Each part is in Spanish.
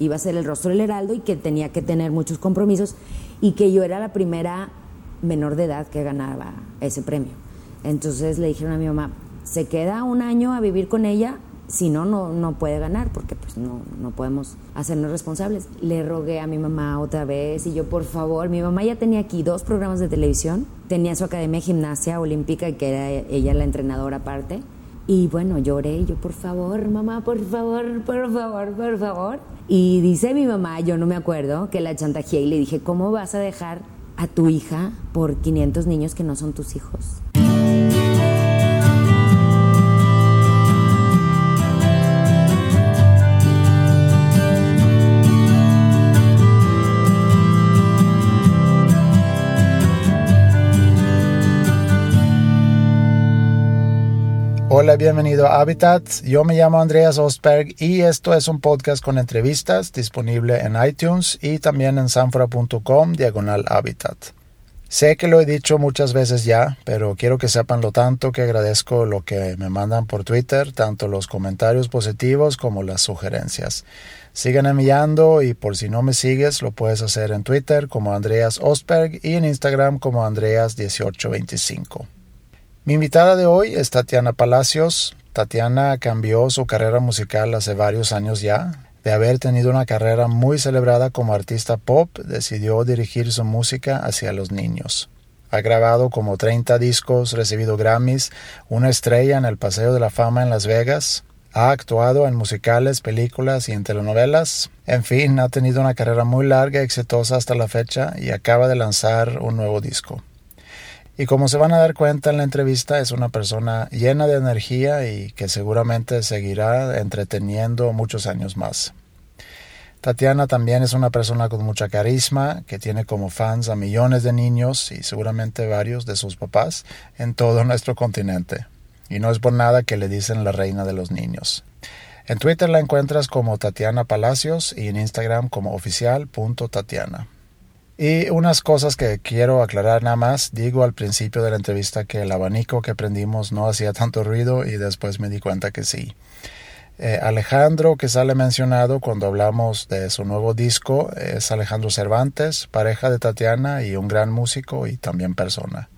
iba a ser el rostro del Heraldo y que tenía que tener muchos compromisos y que yo era la primera menor de edad que ganaba ese premio. Entonces le dijeron a mi mamá, se queda un año a vivir con ella, si no, no, no puede ganar, porque pues no, no podemos hacernos responsables. Le rogué a mi mamá otra vez y yo, por favor, mi mamá ya tenía aquí dos programas de televisión, tenía su academia de gimnasia olímpica, que era ella la entrenadora aparte, y bueno, lloré, yo, por favor, mamá, por favor, por favor, por favor. Y dice mi mamá, yo no me acuerdo, que la chantajeé y le dije, ¿cómo vas a dejar a tu hija por 500 niños que no son tus hijos? Hola, bienvenido a Habitat. Yo me llamo Andreas Ostberg y esto es un podcast con entrevistas disponible en iTunes y también en sanfora.com diagonal Habitat. Sé que lo he dicho muchas veces ya, pero quiero que sepan lo tanto que agradezco lo que me mandan por Twitter, tanto los comentarios positivos como las sugerencias. Sigan enviando y por si no me sigues lo puedes hacer en Twitter como Andreas Ostberg y en Instagram como Andreas1825. Mi invitada de hoy es Tatiana Palacios. Tatiana cambió su carrera musical hace varios años ya. De haber tenido una carrera muy celebrada como artista pop, decidió dirigir su música hacia los niños. Ha grabado como 30 discos, recibido Grammys, una estrella en el Paseo de la Fama en Las Vegas, ha actuado en musicales, películas y en telenovelas. En fin, ha tenido una carrera muy larga y exitosa hasta la fecha y acaba de lanzar un nuevo disco. Y como se van a dar cuenta en la entrevista, es una persona llena de energía y que seguramente seguirá entreteniendo muchos años más. Tatiana también es una persona con mucha carisma, que tiene como fans a millones de niños y seguramente varios de sus papás en todo nuestro continente. Y no es por nada que le dicen la reina de los niños. En Twitter la encuentras como Tatiana Palacios y en Instagram como oficial.tatiana. Y unas cosas que quiero aclarar nada más. Digo al principio de la entrevista que el abanico que prendimos no hacía tanto ruido y después me di cuenta que sí. Eh, Alejandro, que sale mencionado cuando hablamos de su nuevo disco, es Alejandro Cervantes, pareja de Tatiana y un gran músico y también persona.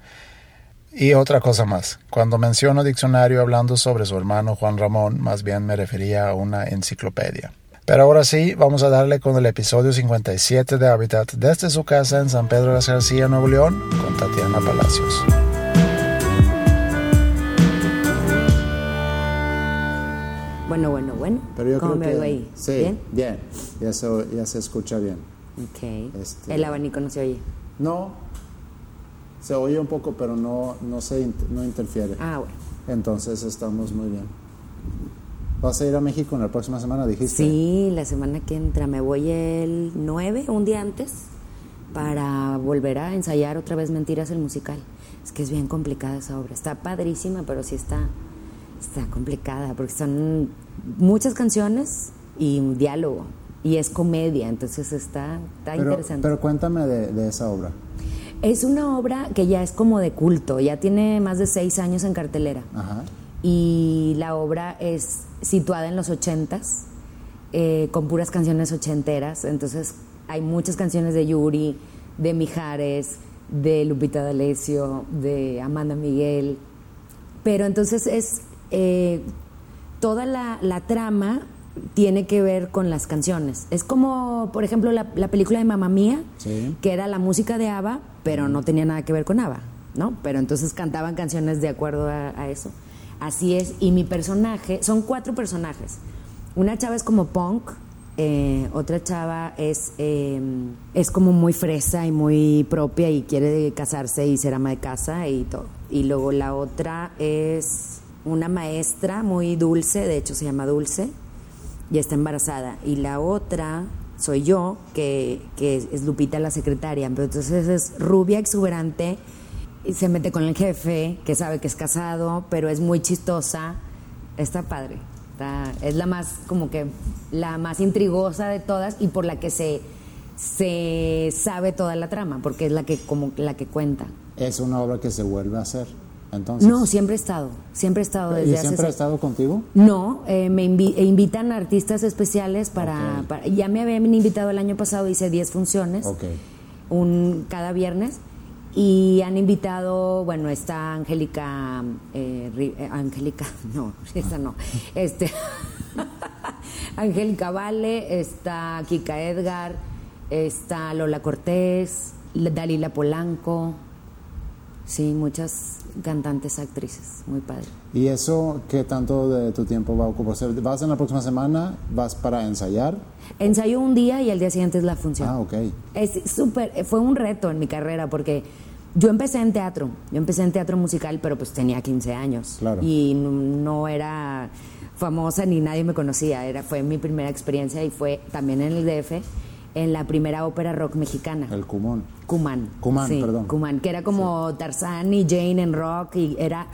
Y otra cosa más, cuando menciono diccionario hablando sobre su hermano Juan Ramón, más bien me refería a una enciclopedia. Pero ahora sí, vamos a darle con el episodio 57 de Habitat desde su casa en San Pedro de la García, Nuevo León, con Tatiana Palacios. Bueno, bueno, bueno. Pero yo ¿Cómo creo me que, oigo ahí? Sí, ¿Bien? bien. Ya, se, ya se escucha bien. Ok. Este- El abanico no se oye. No, se oye un poco, pero no, no, se, int- no interfiere. Ah, bueno. Entonces estamos muy bien. ¿Vas a ir a México en la próxima semana, dijiste? Sí, la semana que entra me voy el 9, un día antes, para volver a ensayar otra vez Mentiras el musical. Es que es bien complicada esa obra. Está padrísima, pero sí está, está complicada, porque son muchas canciones y un diálogo. Y es comedia, entonces está, está Pero, interesante. pero cuéntame de, de esa obra. Es una obra que ya es como de culto, ya tiene más de seis años en cartelera. Ajá. Y la obra es situada en los ochentas, eh, con puras canciones ochenteras. Entonces hay muchas canciones de Yuri, de Mijares, de Lupita D'Alessio, de Amanda Miguel. Pero entonces es eh, toda la, la trama tiene que ver con las canciones. Es como, por ejemplo, la, la película de Mamma Mía, Sí. que era la música de ABBA, pero no tenía nada que ver con ABBA, ¿no? Pero entonces cantaban canciones de acuerdo a, a eso. Así es, y mi personaje, son cuatro personajes. Una chava es como punk, eh, otra chava es, eh, es como muy fresa y muy propia y quiere casarse y ser ama de casa y todo. Y luego la otra es una maestra muy dulce, de hecho se llama Dulce, y está embarazada. Y la otra soy yo, que, que es Lupita la secretaria. Pero entonces es rubia, exuberante, y se mete con el jefe, que sabe que es casado, pero es muy chistosa. Está padre. Está- es la más, como que, la más intrigosa de todas y por la que se, se sabe toda la trama, porque es la que, como la que cuenta. Es una obra que se vuelve a hacer. entonces. No, siempre he estado, siempre he estado desde ¿Y hace siempre ha seis- estado contigo? No, eh, me invi- e invitan artistas especiales para, Ok. para- Ya me habían invitado el año pasado, hice 10 funciones, Ok. un, cada viernes. Y han invitado, bueno, está Angélica, eh, eh, Angélica, no, esa no, este, Angélica Vale, está Kika Edgar, está Lola Cortés, Dalila Polanco, sí, muchas cantantes, actrices, muy padre. ¿Y eso qué tanto de tu tiempo va a ocupar? O sea, ¿Vas en la próxima semana? ¿Vas para ensayar? Ensayo un día y al día siguiente es la función. Ah, ok. Es súper, fue un reto en mi carrera porque yo empecé en teatro, yo empecé en teatro musical, pero pues tenía 15 años Claro. y no, no era famosa ni nadie me conocía, era fue mi primera experiencia y fue también en el DF en la primera ópera rock mexicana. El Cumón. Cumán. Cumán, sí, perdón. Cumán, que era como Tarzán y Jane en rock y era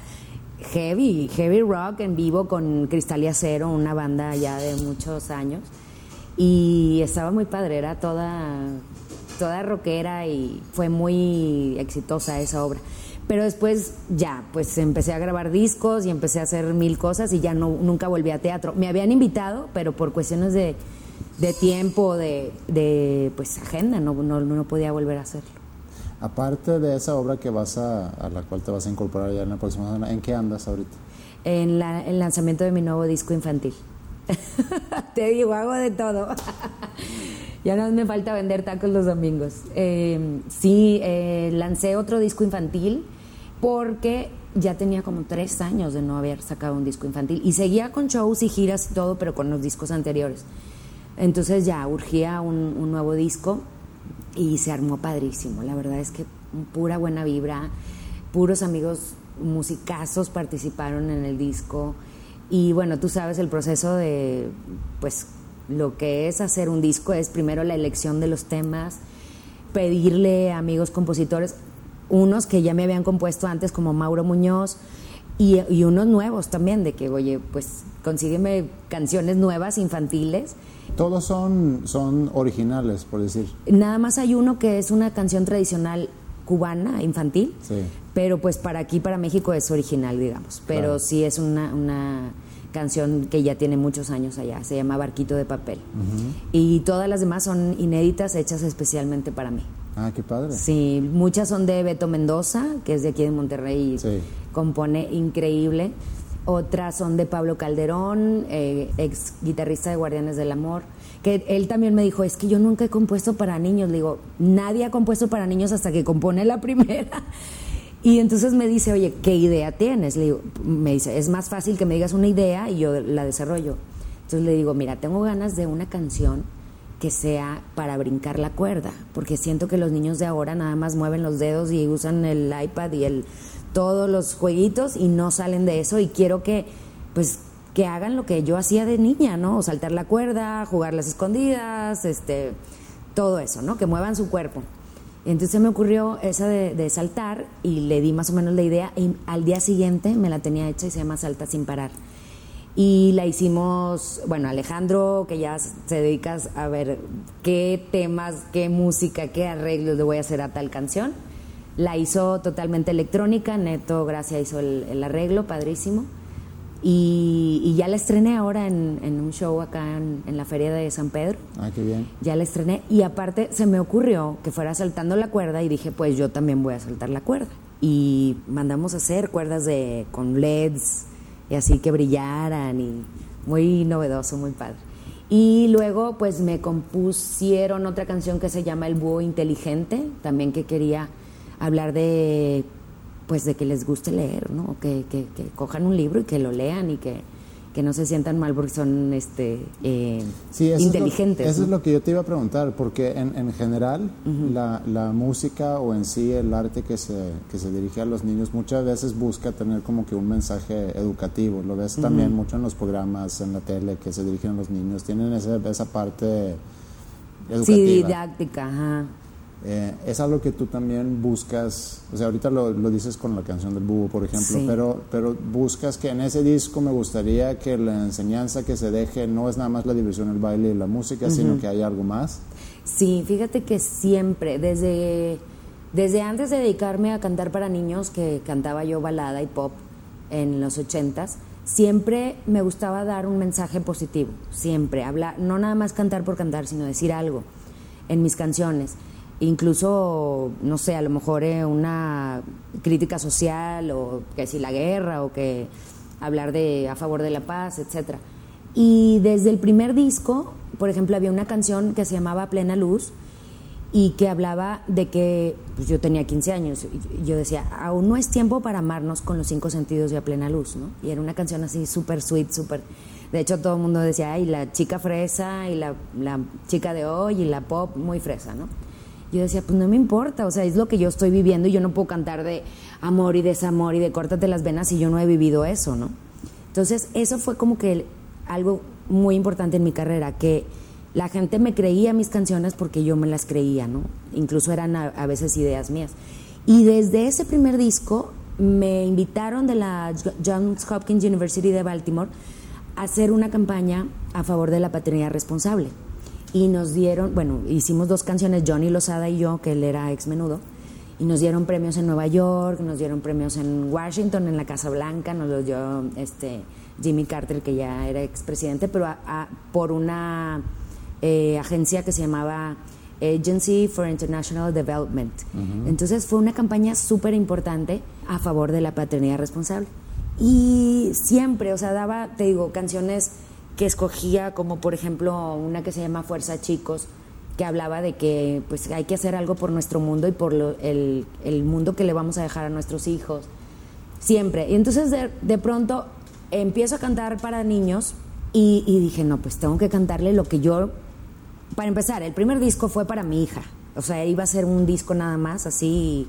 heavy, heavy rock en vivo con Cristal y Acero, una banda ya de muchos años. Y estaba muy padre, era toda, toda rockera y fue muy exitosa esa obra. Pero después ya, pues empecé a grabar discos y empecé a hacer mil cosas y ya no, nunca volví a teatro. Me habían invitado, pero por cuestiones de, de tiempo, de, de pues agenda, no, no, no podía volver a hacerlo. Aparte de esa obra que vas a, a la cual te vas a incorporar ya en la próxima semana, ¿en qué andas ahorita? en el lanzamiento de mi nuevo disco infantil. Te digo, hago de todo. ya no me falta vender tacos los domingos. Eh, sí, eh, lancé otro disco infantil porque ya tenía como tres años de no haber sacado un disco infantil y seguía con shows y giras y todo, pero con los discos anteriores. Entonces ya urgía un nuevo disco y se armó padrísimo. La verdad es que pura buena vibra, puros amigos musicazos participaron en el disco y bueno, tú sabes el proceso de pues lo que es hacer un disco es primero la elección de los temas, pedirle a amigos compositores, unos que ya me habían compuesto antes como Mauro Muñoz y, y unos nuevos también, de que oye, pues consígueme canciones nuevas infantiles. Todos son, son originales, por decir. Nada más hay uno que es una canción tradicional cubana, infantil, Sí. pero pues para aquí, para México es original, digamos. Pero Claro. sí es una, una canción que ya tiene muchos años allá, se llama Barquito de Papel. Y todas las demás son inéditas, hechas especialmente para mí. Ah, qué padre. Sí, muchas son de Beto Mendoza, que es de aquí de Monterrey y Sí. compone increíble. Otras son de Pablo Calderón, eh, ex guitarrista de Guardianes del Amor, que él también me dijo, es que yo nunca he compuesto para niños. Le digo, nadie ha compuesto para niños hasta que compone la primera. Y entonces me dice, oye, ¿qué idea tienes? Le digo, me dice, es más fácil que me digas una idea y yo la desarrollo. Entonces le digo, mira, tengo ganas de una canción que sea para brincar la cuerda, porque siento que los niños de ahora nada más mueven los dedos y usan el iPad y el todos los jueguitos y no salen de eso y quiero que pues que hagan lo que yo hacía de niña, ¿no? Saltar la cuerda, jugar las escondidas, este todo eso, ¿no? Que muevan su cuerpo. Entonces me ocurrió esa de, de saltar y le di más o menos la idea y al día siguiente me la tenía hecha y se llama Salta sin parar. Y la hicimos, bueno, Alejandro, que ya se dedica a ver qué temas, qué música, qué arreglos le voy a hacer a tal canción. La hizo totalmente electrónica, Neto Gracia hizo el, el arreglo, padrísimo. Y, y ya la estrené ahora en, en un show acá en, en la Feria de San Pedro. Ah, qué bien. Ya la estrené y aparte se me ocurrió que fuera saltando la cuerda y dije, pues yo también voy a saltar la cuerda. Y mandamos a hacer cuerdas de con LEDs y así que brillaran y muy novedoso, muy padre. Y luego pues me compusieron otra canción que se llama El búho inteligente, también que quería hablar de pues de que les guste leer, ¿no? Que, que, que cojan un libro y que lo lean y que, que no se sientan mal porque son este eh, Sí, eso inteligentes. Es lo, eso ¿no? es lo que yo te iba a preguntar, porque en, en general la, la música o en sí el arte que se, que se dirige a los niños muchas veces busca tener como que un mensaje educativo. Lo ves también mucho en los programas, en la tele que se dirigen a los niños. Tienen esa, esa parte educativa. Sí, didáctica, ajá. Eh, es algo que tú también buscas, o sea, ahorita lo, lo dices con la canción del búho, por ejemplo, Sí. pero, pero buscas que en ese disco me gustaría que la enseñanza que se deje no es nada más la diversión, el baile y la música, sino que hay algo más. Sí, fíjate que siempre, desde Desde antes de dedicarme a cantar para niños, que cantaba yo balada y pop en los ochentas, siempre me gustaba dar un mensaje positivo, siempre, hablar, no nada más cantar por cantar, sino decir algo en mis canciones. Incluso, no sé, a lo mejor eh, una crítica social o que si la guerra o que hablar de a favor de la paz, etcétera. Y desde el primer disco, por ejemplo, había una canción que se llamaba Plena Luz y que hablaba de que pues, yo tenía 15 años y yo decía, aún no es tiempo para amarnos con los cinco sentidos y a plena luz, ¿no? Y era una canción así súper sweet, súper... De hecho, todo el mundo decía, ay, la chica fresa y la, la chica de hoy y la pop muy fresa, ¿no? Yo decía, pues no me importa, o sea, es lo que yo estoy viviendo y yo no puedo cantar de amor y desamor y de córtate las venas si yo no he vivido eso, ¿no? Entonces, eso fue como que algo muy importante en mi carrera, que la gente me creía mis canciones porque yo me las creía, ¿no? Incluso eran a, veces ideas mías. Y desde ese primer disco me invitaron de la Johns Hopkins University de Baltimore a hacer una campaña a favor de la paternidad responsable. Y nos dieron, bueno, hicimos dos canciones, Johnny Lozada y yo, que él era ex menudo, y nos dieron premios en Nueva York, nos dieron premios en Washington, en la Casa Blanca, nos los dio este, Jimmy Carter, que ya era expresidente, pero por una eh, agencia que se llamaba Agency for International Development. Entonces fue una campaña súper importante a favor de la paternidad responsable. Y siempre, o sea, daba, te digo, canciones que escogía, como por ejemplo una que se llama Fuerza Chicos, que hablaba de que pues hay que hacer algo por nuestro mundo y por el, el, mundo que le vamos a dejar a nuestros hijos. Siempre. Y entonces de, de pronto empiezo a cantar para niños y, y, dije, no, pues tengo que cantarle lo que yo para empezar, el primer disco fue para mi hija. O sea, iba a ser un disco nada más, así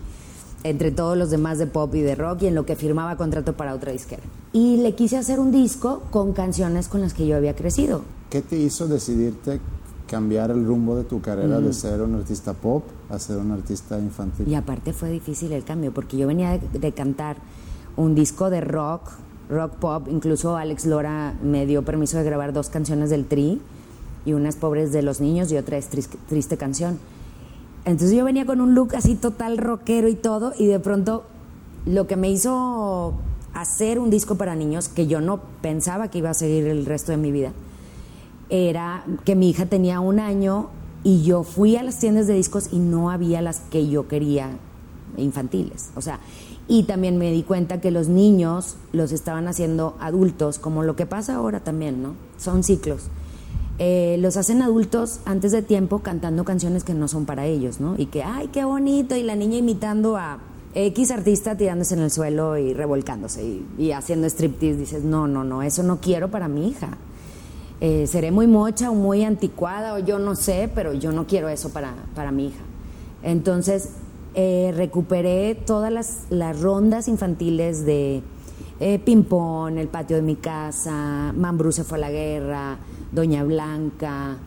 entre todos los demás de pop y de rock y en lo que firmaba contrato para otra disquera. Y le quise hacer un disco con canciones con las que yo había crecido. ¿Qué te hizo decidirte cambiar el rumbo de tu carrera de mm. ser un artista pop a ser un artista infantil? Y aparte fue difícil el cambio porque yo venía de, de cantar un disco de rock, rock pop, incluso Alex Lora me dio permiso de grabar dos canciones del Tri y unas pobres de los niños y otra es triste, canción. Entonces yo venía con un look así total rockero y todo y de pronto lo que me hizo hacer un disco para niños que yo no pensaba que iba a seguir el resto de mi vida era que mi hija tenía un año y yo fui a las tiendas de discos y no había las que yo quería infantiles. O sea, y también me di cuenta que los niños los estaban haciendo adultos, como lo que pasa ahora también, ¿no? Son ciclos. Eh, los hacen adultos antes de tiempo cantando canciones que no son para ellos, ¿no? Y que, ay, qué bonito, y la niña imitando a X artista tirándose en el suelo y revolcándose y, haciendo striptease. Dices, no, no, no, eso no quiero para mi hija. Eh, seré muy mocha o muy anticuada o yo no sé, pero yo no quiero eso para, para mi hija. Entonces, eh, recuperé todas las, rondas infantiles de ping-pong, el patio de mi casa, Mambrú se fue a la guerra, Doña Blanca,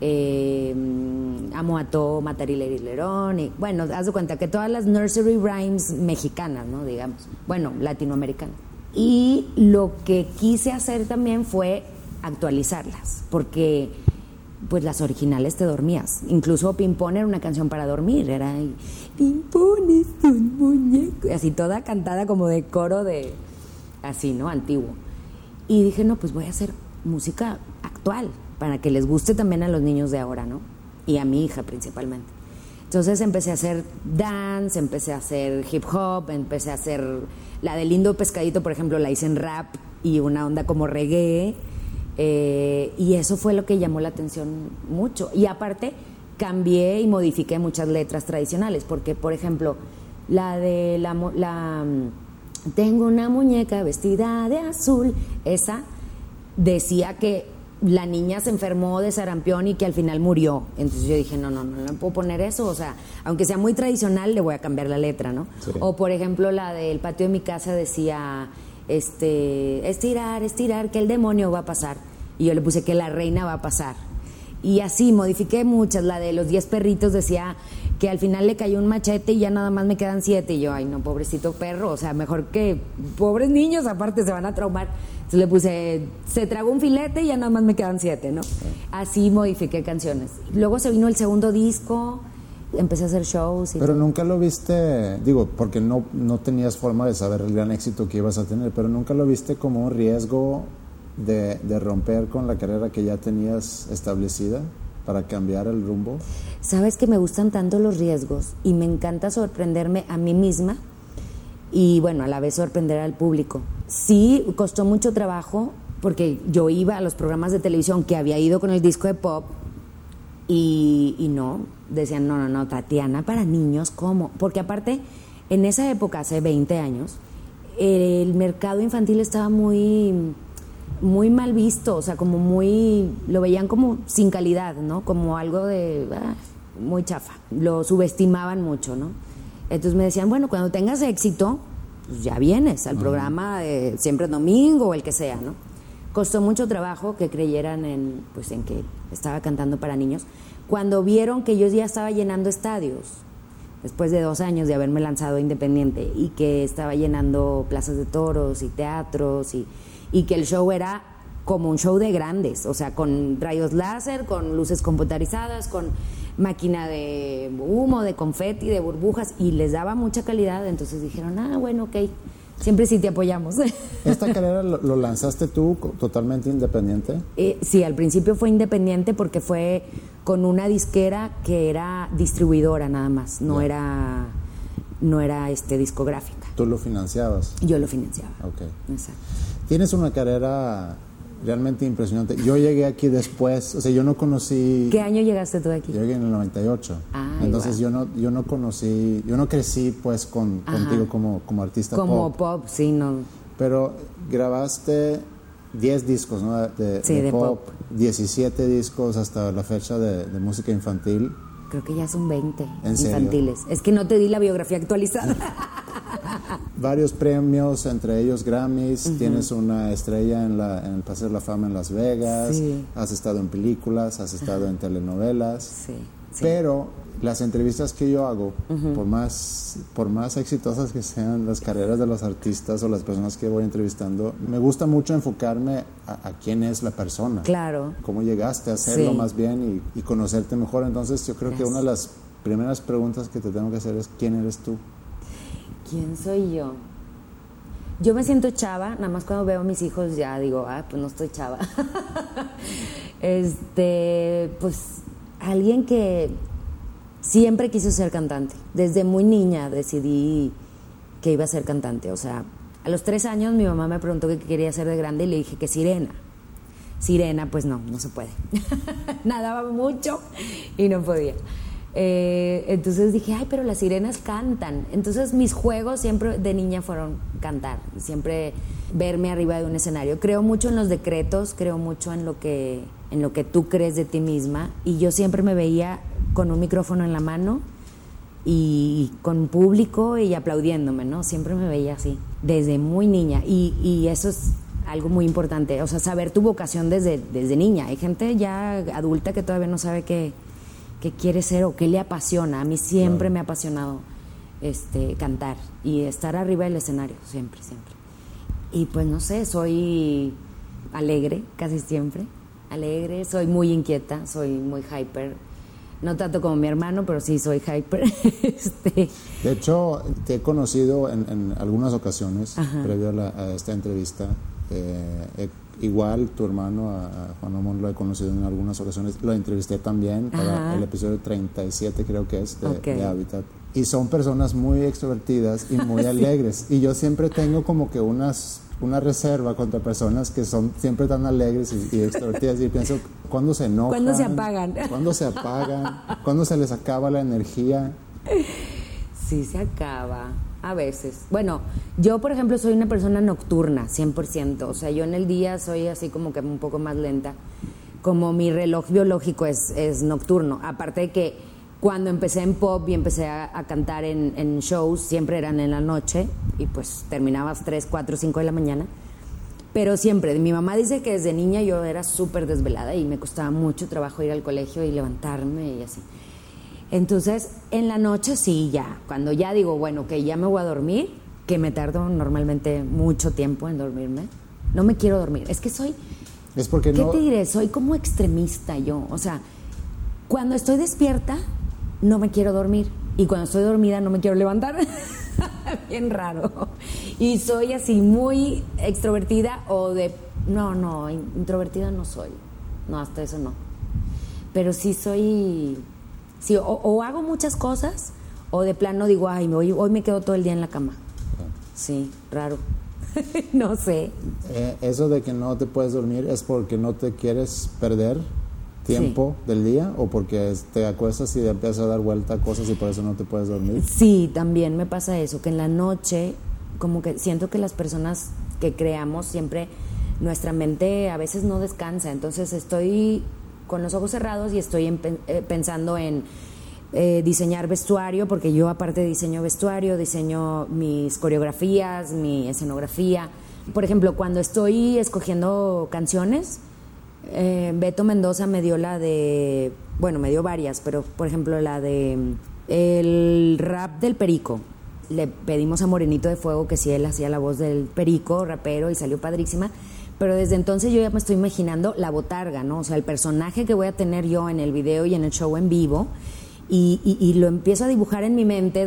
eh, Amo a Matar y y bueno, haz de cuenta que todas las nursery rhymes mexicanas, ¿no? Digamos, bueno, latinoamericanas. Y lo que quise hacer también fue actualizarlas, porque pues las originales te dormías. Incluso Pimpón era una canción para dormir, era Pimpón es un muñeco, así toda cantada como de coro de, así, ¿no? Antiguo. Y dije, no, pues voy a hacer música actual, para que les guste también a los niños de ahora, ¿no? Y a mi hija principalmente. Entonces empecé a hacer dance, empecé a hacer hip hop, empecé a hacer la de lindo pescadito, por ejemplo, la hice en rap y una onda como reggae. Eh, y eso fue lo que llamó la atención mucho. Y aparte, cambié y modifiqué muchas letras tradicionales, porque, por ejemplo, la de la, la Tengo una muñeca vestida de azul, esa decía que la niña se enfermó de sarampión y que al final murió. Entonces yo dije, no, no, no, no puedo poner eso. O sea, aunque sea muy tradicional, le voy a cambiar la letra, ¿no? O por ejemplo, la del patio de mi casa decía, este, estirar, estirar, que el demonio va a pasar. Y yo le puse que la reina va a pasar. Y así modifiqué muchas. La de los diez perritos decía que al final le cayó un machete y ya nada más me quedan siete. Y yo, ay, no, pobrecito perro. O sea, mejor que pobres niños, aparte se van a traumar. Entonces le puse, se tragó un filete y ya nada más me quedan siete, ¿no? Así modifiqué canciones. Luego se vino el segundo disco empecé a hacer shows. Y Pero todo. nunca lo viste, digo, porque no, no tenías forma de saber el gran éxito que ibas a tener, pero nunca lo viste como un riesgo de, de romper con la carrera que ya tenías establecida para cambiar el rumbo. Sabes que me gustan tanto los riesgos y me encanta sorprenderme a mí misma y bueno, a la vez sorprender al público. Sí, costó mucho trabajo porque yo iba a los programas de televisión que había ido con el disco de pop y, y no, decían, no, no, no, Tatiana para niños, ¿cómo? Porque aparte, en esa época, hace 20 años, el mercado infantil estaba muy, muy mal visto, o sea, como muy, lo veían como sin calidad, ¿no? Como algo de, ah, muy chafa, lo subestimaban mucho, ¿no? Entonces me decían, bueno, cuando tengas éxito, pues ya vienes al programa de siempre domingo o el que sea, ¿no? Costó mucho trabajo que creyeran en, pues, en que estaba cantando para niños. Cuando vieron que yo ya estaba llenando estadios, después de dos años de haberme lanzado independiente, y que estaba llenando plazas de toros y teatros, y, y que el show era como un show de grandes, o sea, con rayos láser, con luces computarizadas, con máquina de humo, de confeti, de burbujas, y les daba mucha calidad, entonces dijeron, ah, bueno, ok, siempre sí te apoyamos. ¿Esta carrera lo, lo lanzaste tú totalmente independiente? Eh, sí, al principio fue independiente porque fue con una disquera que era distribuidora nada más, no era no era este discográfica. Tú lo financiabas. Yo lo financiaba. Ok. Exacto. Tienes una carrera realmente impresionante. Yo llegué aquí después, o sea, yo no conocí... ¿Qué año llegaste tú aquí? Yo llegué en el 98. Ay, Entonces guau. yo no yo no conocí, yo no crecí pues con, Ajá. contigo como, como artista Como pop. pop, sí, no. Pero grabaste 10 discos, ¿no? De, Sí, de pop. 17 discos hasta la fecha de, de música infantil. Creo que ya son 20 ¿En serio? infantiles. Es que no te di la biografía actualizada. Varios premios, entre ellos Grammys. Tienes una estrella en, la, en el Paseo de la Fama en Las Vegas. Sí. Has estado en películas, has estado en telenovelas. sí, sí. Pero las entrevistas que yo hago, por, más, por más exitosas que sean las carreras de los artistas o las personas que voy entrevistando, me gusta mucho enfocarme a, a quién es la persona. Claro. Cómo llegaste a hacerlo Sí. más bien y, y conocerte mejor. Entonces yo creo que una de las primeras preguntas que te tengo que hacer es ¿quién eres tú? ¿Quién soy yo? Yo me siento chava, nada más cuando veo a mis hijos ya digo, ah, pues no estoy chava. este, pues alguien que siempre quiso ser cantante. Desde muy niña decidí que iba a ser cantante. O sea, a los tres años mi mamá me preguntó qué quería ser de grande y le dije que sirena. Sirena, pues no, no se puede. Nadaba mucho y no podía. Eh, entonces dije, ay, pero las sirenas cantan. Entonces mis juegos siempre de niña fueron cantar, siempre verme arriba de un escenario. Creo mucho en los decretos, creo mucho en lo que, en lo que tú crees de ti misma. Y yo siempre me veía con un micrófono en la mano y con público y aplaudiéndome, ¿no? Siempre me veía así, desde muy niña. Y, y eso es algo muy importante, o sea, saber tu vocación desde, desde niña. Hay gente ya adulta que todavía no sabe qué, qué quiere ser o qué le apasiona. A mí siempre me ha apasionado este, cantar y estar arriba del escenario, siempre, siempre. Y pues no sé, soy alegre casi siempre, alegre, soy muy inquieta, soy muy hyper. No tanto como mi hermano, pero sí soy hyper. este, De hecho, te he conocido en, en algunas ocasiones, previo a, la- a esta entrevista. Eh, he- igual tu hermano, a, Juan Ramón, lo he conocido en algunas ocasiones. Lo entrevisté también para Ajá. el episodio 37, creo que es, de, Ok. de Habitat. Y son personas muy extrovertidas y muy alegres. Y yo siempre tengo como que unas, una reserva contra personas que son siempre tan alegres y, y extrovertidas. Y pienso, ¿cuándo se enojan? ¿Cuándo se apagan? ¿Cuándo se apagan? ¿Cuándo se les acaba la energía? Sí, se acaba. A veces. Bueno, yo, por ejemplo, soy una persona nocturna, 100%. O sea, yo en el día soy así como que un poco más lenta. Como mi reloj biológico es, es nocturno. Aparte de que cuando empecé en pop y empecé a, a cantar en, en shows, siempre eran en la noche y pues terminabas 3, 4, 5 de la mañana. Pero siempre, mi mamá dice que desde niña yo era súper desvelada y me costaba mucho trabajo ir al colegio y levantarme y así. Entonces, en la noche sí, ya, cuando ya digo, bueno, que ya me voy a dormir, que me tardo normalmente mucho tiempo en dormirme, no me quiero dormir. Es que soy, Es porque ¿qué no... te diré? Soy como extremista yo. O sea, cuando estoy despierta, no me quiero dormir. Y cuando estoy dormida no me quiero levantar. Bien raro. Y soy así muy extrovertida o de... No, no, introvertida no soy. No, hasta eso no. Pero sí soy... Sí, o, hago muchas cosas o de plano digo, ay, hoy, hoy me quedo todo el día en la cama. Sí, raro. no sé. Eh, eso de que no te puedes dormir es porque no te quieres perder tiempo del día o porque te acuestas y te empiezas a dar vuelta a cosas y por eso no te puedes dormir? Sí, también me pasa eso, que en la noche como que siento que las personas que creamos siempre nuestra mente a veces no descansa, entonces estoy con los ojos cerrados y estoy eh, pensando en eh, diseñar vestuario, porque yo aparte diseño vestuario, diseño mis coreografías, mi escenografía. Por ejemplo, cuando estoy escogiendo canciones, eh, Beto Mendoza me dio la de, bueno, me dio varias, pero por ejemplo la de el rap del Perico. Le pedimos a Morenito de Fuego que si él hacía la voz del Perico, rapero, y salió padrísima. Pero desde entonces yo ya me estoy imaginando la botarga, ¿no? O sea, el personaje que voy a tener yo en el video y en el show en vivo. Y, lo empiezo a dibujar en mi mente,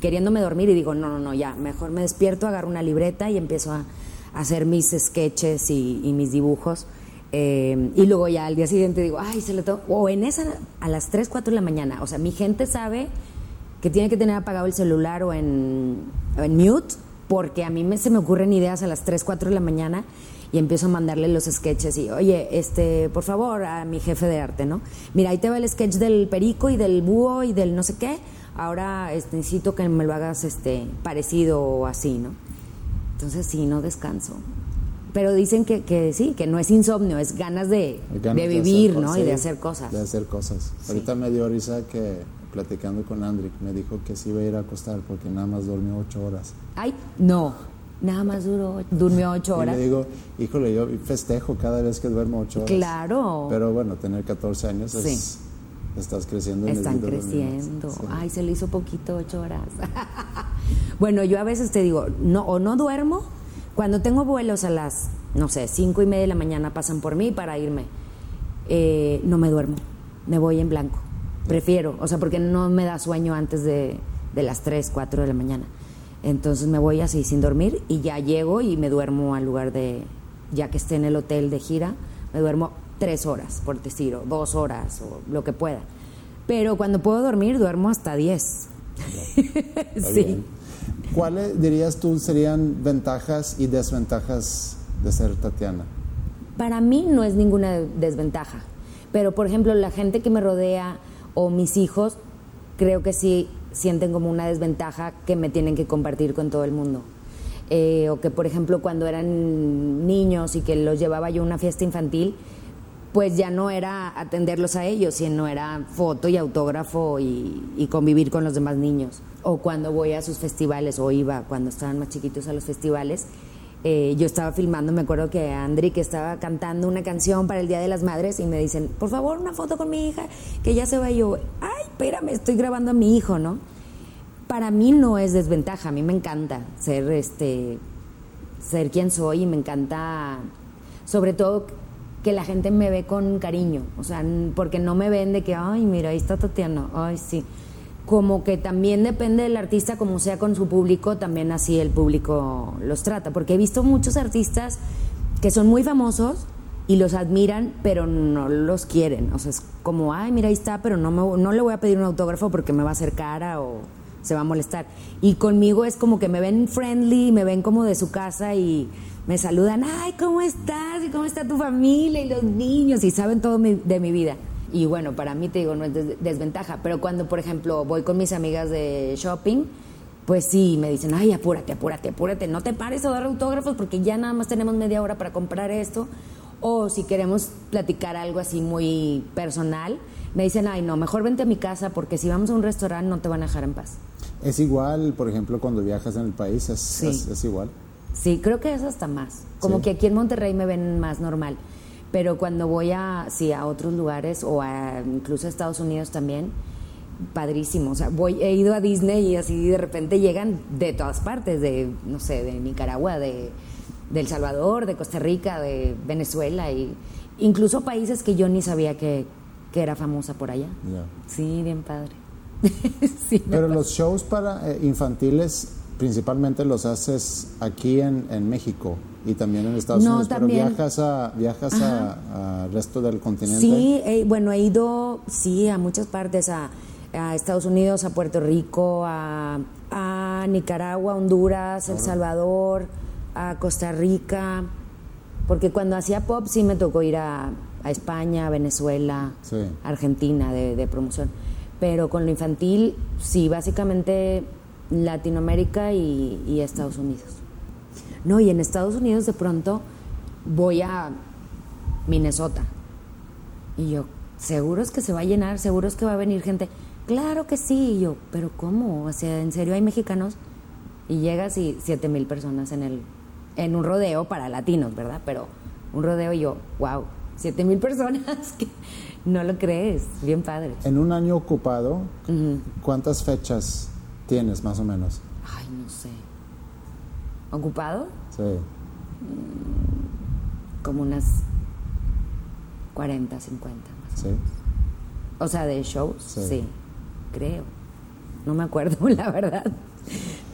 queriéndome dormir, y digo, no, no, no, ya, mejor me despierto, agarro una libreta y empiezo a, hacer mis sketches y mis dibujos eh, y luego ya al día siguiente digo, ay, se le tengo. O en esa, a las 3, 4 de la mañana. O sea, mi gente sabe que tiene que tener apagado el celular o en, en mute, porque a mí me, se me ocurren ideas a las 3, 4 de la mañana y empiezo a mandarle los sketches y, oye, este, por favor, a mi jefe de arte, ¿no? Mira, ahí te va el sketch del perico y del búho y del no sé qué. Ahora este, necesito que me lo hagas este, parecido o así, ¿no? Entonces sí, no descanso pero dicen que, que, sí, que no es insomnio, es ganas de, de vivir, ¿no? y de hacer cosas. De hacer cosas. Ahorita me dio risa que platicando con Andrick me dijo que sí iba a ir a acostar porque nada más durmió ocho horas. Ay, no, nada más duró, durmió ocho horas. Y le digo, híjole, yo festejo cada vez que duermo ocho horas. Claro. Pero bueno, tener 14 años es... Estás creciendo. Están creciendo. Ay, se le hizo poquito ocho horas. bueno, yo a veces te digo, no, o no duermo cuando tengo vuelos a las, no sé, cinco y media de la mañana pasan por mí para irme, eh, no me duermo, me voy en blanco. Prefiero, o sea, porque no me da sueño antes de, de las 3, 4 de la mañana. Entonces me voy así sin dormir y ya llego y me duermo al lugar de, ya que esté en el hotel de gira, me duermo tres horas, por decir, o dos horas, o lo que pueda. Pero cuando puedo dormir, duermo hasta 10. sí. ¿Cuáles dirías tú serían ventajas y desventajas de ser Tatiana? Para mí no es ninguna desventaja, pero por ejemplo la gente que me rodea o mis hijos creo que sí sienten como una desventaja que me tienen que compartir con todo el mundo. Eh, o que por ejemplo cuando eran niños y que los llevaba yo a una fiesta infantil, pues ya no era atenderlos a ellos, sino era foto y autógrafo y, convivir con los demás niños. O cuando voy a sus festivales, o iba cuando estaban más chiquitos a los festivales, eh, yo estaba filmando, me acuerdo que Andri que estaba cantando una canción para el Día de las Madres y me dicen, por favor, una foto con mi hija, que ya se va yo, ay, espérame, estoy grabando a mi hijo, ¿no? Para mí no es desventaja, a mí me encanta ser, este, ser quien soy y me encanta, sobre todo que la gente me ve con cariño, o sea, porque no me ven de que, ay, mira, ahí está Tatiana, ay, sí. Como que también depende del artista, como sea con su público, también así el público los trata, porque he visto muchos artistas que son muy famosos y los admiran, pero no los quieren, o sea, es como, ay, mira, ahí está, pero no, me, no le voy a pedir un autógrafo porque me va a hacer cara o se va a molestar. Y conmigo es como que me ven friendly, me ven como de su casa y me saludan, ay, ¿cómo estás? ¿Y cómo está tu familia y los niños? Y saben todo de mi vida. Y bueno, para mí te digo, no es desventaja, pero cuando, por ejemplo, voy con mis amigas de shopping, pues sí, me dicen, ay, apúrate, apúrate, apúrate, no te pares a dar autógrafos porque ya nada más tenemos media hora para comprar esto. O si queremos platicar algo así muy personal, me dicen, ay, no, mejor vente a mi casa porque si vamos a un restaurante no te van a dejar en paz. Es igual, por ejemplo, cuando viajas en el país, es, es igual. Sí, creo que es hasta más. Como que aquí en Monterrey me ven más normal. Pero cuando voy a, sí, a otros lugares o a, incluso a Estados Unidos también, padrísimo. O sea, voy, he ido a Disney y así de repente llegan de todas partes, de, no sé, de Nicaragua, de, El Salvador, de Costa Rica, de Venezuela, y incluso países que yo ni sabía que, era famosa por allá. Sí, bien padre. sí, Pero los shows para eh, infantiles principalmente los haces aquí en, en México y también en Estados No, Unidos, también. pero viajas a viajas a- al resto del continente. Sí, eh, bueno, he ido, sí, a muchas partes, a, a Estados Unidos, a Puerto Rico, a, a Nicaragua, Honduras, El Salvador, a Costa Rica, porque cuando hacía pop sí me tocó ir a, a España, a Venezuela, Sí. Argentina de, de promoción, pero con lo infantil sí, básicamente Latinoamérica y, y Estados Unidos. No, y en Estados Unidos de pronto voy a Minnesota. Y yo, ¿seguros que se va a llenar? ¿Seguros que va a venir gente? Claro que sí. Y yo, ¿pero cómo? O sea, ¿en serio hay mexicanos? Y llegas y siete mil personas en el en un rodeo para latinos, ¿verdad? Pero un rodeo y yo, wow, siete mil personas, que no lo crees, bien padre. En un año ocupado, ¿cuántas fechas tienes más o menos? Ay, no sé. ¿Ocupado? Sí. Como unas 40, 50 más. Sí. O sea, de shows, Sí. sí. creo. No me acuerdo, la verdad.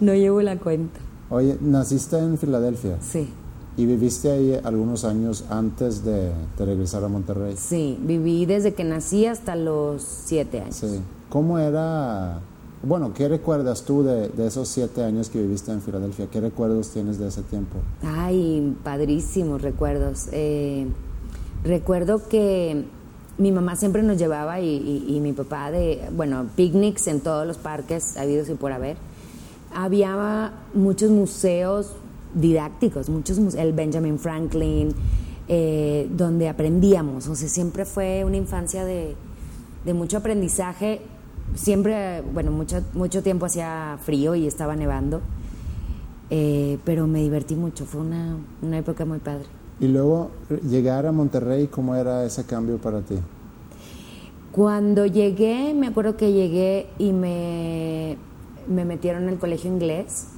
No llevo la cuenta. Oye, naciste en Filadelfia Sí, y viviste ahí algunos años antes de, de regresar a Monterrey. sí. Viví desde que nací hasta los siete años. Sí. ¿Cómo era? Bueno, ¿qué recuerdas tú de, esos siete años que viviste en Filadelfia? ¿Qué recuerdos tienes de ese tiempo? Ay, padrísimos recuerdos. Eh, recuerdo que mi mamá siempre nos llevaba y, mi papá de, bueno, picnics en todos los parques habidos y por haber. Había muchos museos didácticos, muchos muse- el Benjamin Franklin, eh, donde aprendíamos. O sea, siempre fue una infancia de mucho aprendizaje. Siempre, bueno, mucho, mucho tiempo hacía frío y estaba nevando. Eh, pero me divertí mucho, fue una, una época muy padre. Y luego llegar a Monterrey, ¿cómo era ese cambio para ti? Cuando llegué, me acuerdo que llegué y me, me metieron en el colegio inglés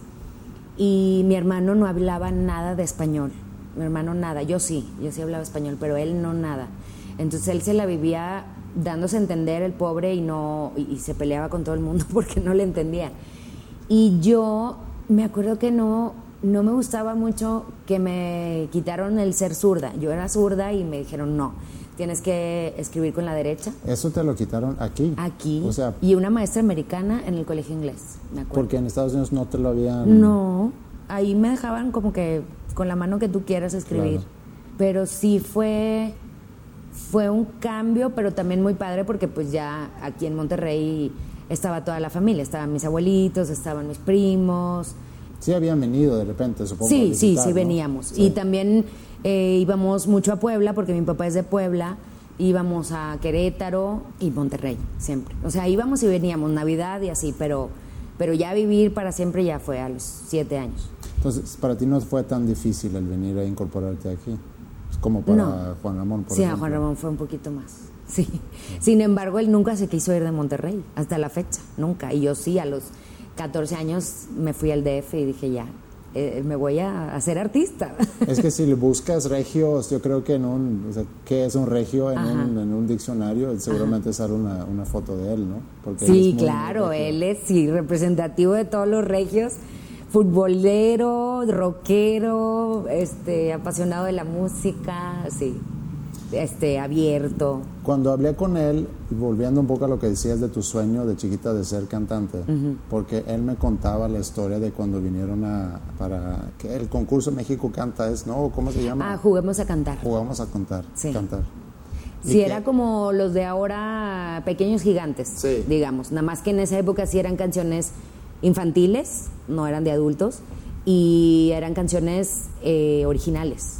y mi hermano no hablaba nada de español. Mi hermano nada, yo sí, yo sí hablaba español, pero él no nada. Entonces él se la vivía dándose a entender el pobre y no y, y se peleaba con todo el mundo porque no le entendía. Y yo me acuerdo que no no me gustaba mucho que me quitaron el ser zurda. Yo era zurda y me dijeron, "No, tienes que escribir con la derecha." Eso te lo quitaron aquí. Aquí. O sea, y una maestra americana en el colegio inglés, me acuerdo. porque en Estados Unidos no te lo habían... No, ahí me dejaban como que con la mano que tú quieras escribir. Claro. Pero sí fue fue un cambio, pero también muy padre porque pues ya aquí en Monterrey estaba toda la familia, estaban mis abuelitos, estaban mis primos. Sí habían venido de repente, supongo. Sí, sí, visitar, sí ¿no? veníamos. Sí. Y también eh, íbamos mucho a Puebla porque mi papá es de Puebla. Íbamos a Querétaro y Monterrey, siempre. O sea, íbamos y veníamos, Navidad y así, pero, pero ya vivir para siempre ya fue a los siete años. Entonces, para ti no fue tan difícil el venir a incorporarte aquí, como para No. Juan Ramón, por sí, a ejemplo. Juan Ramón fue un poquito más. Sí. Sin embargo, él nunca se quiso ir de Monterrey, hasta la fecha, nunca. Y yo sí, a los 14 años me fui al DF y dije, ya, eh, me voy a hacer artista. Es que si le buscas regios, yo creo que en un, o sea, ¿qué es un regio en, Ajá. un, en un diccionario? Seguramente sale una, una foto de él, ¿no? Porque Sí, claro, él es sí, representativo de todos los regios, futbolero, rockero, este, apasionado de la música, sí, este, abierto. Cuando hablé con él, volviendo un poco a lo que decías de tu sueño de chiquita de ser cantante, porque él me contaba la historia de cuando vinieron a, para, que el concurso México Canta es, ¿no? ¿Cómo se llama? Ah, juguemos a cantar. Jugamos a cantar, Sí. cantar. ¿Y Sí, qué? era como los de ahora, pequeños gigantes, Sí. digamos. Nada más que en esa época sí eran canciones infantiles, no eran de adultos, y eran canciones eh, originales,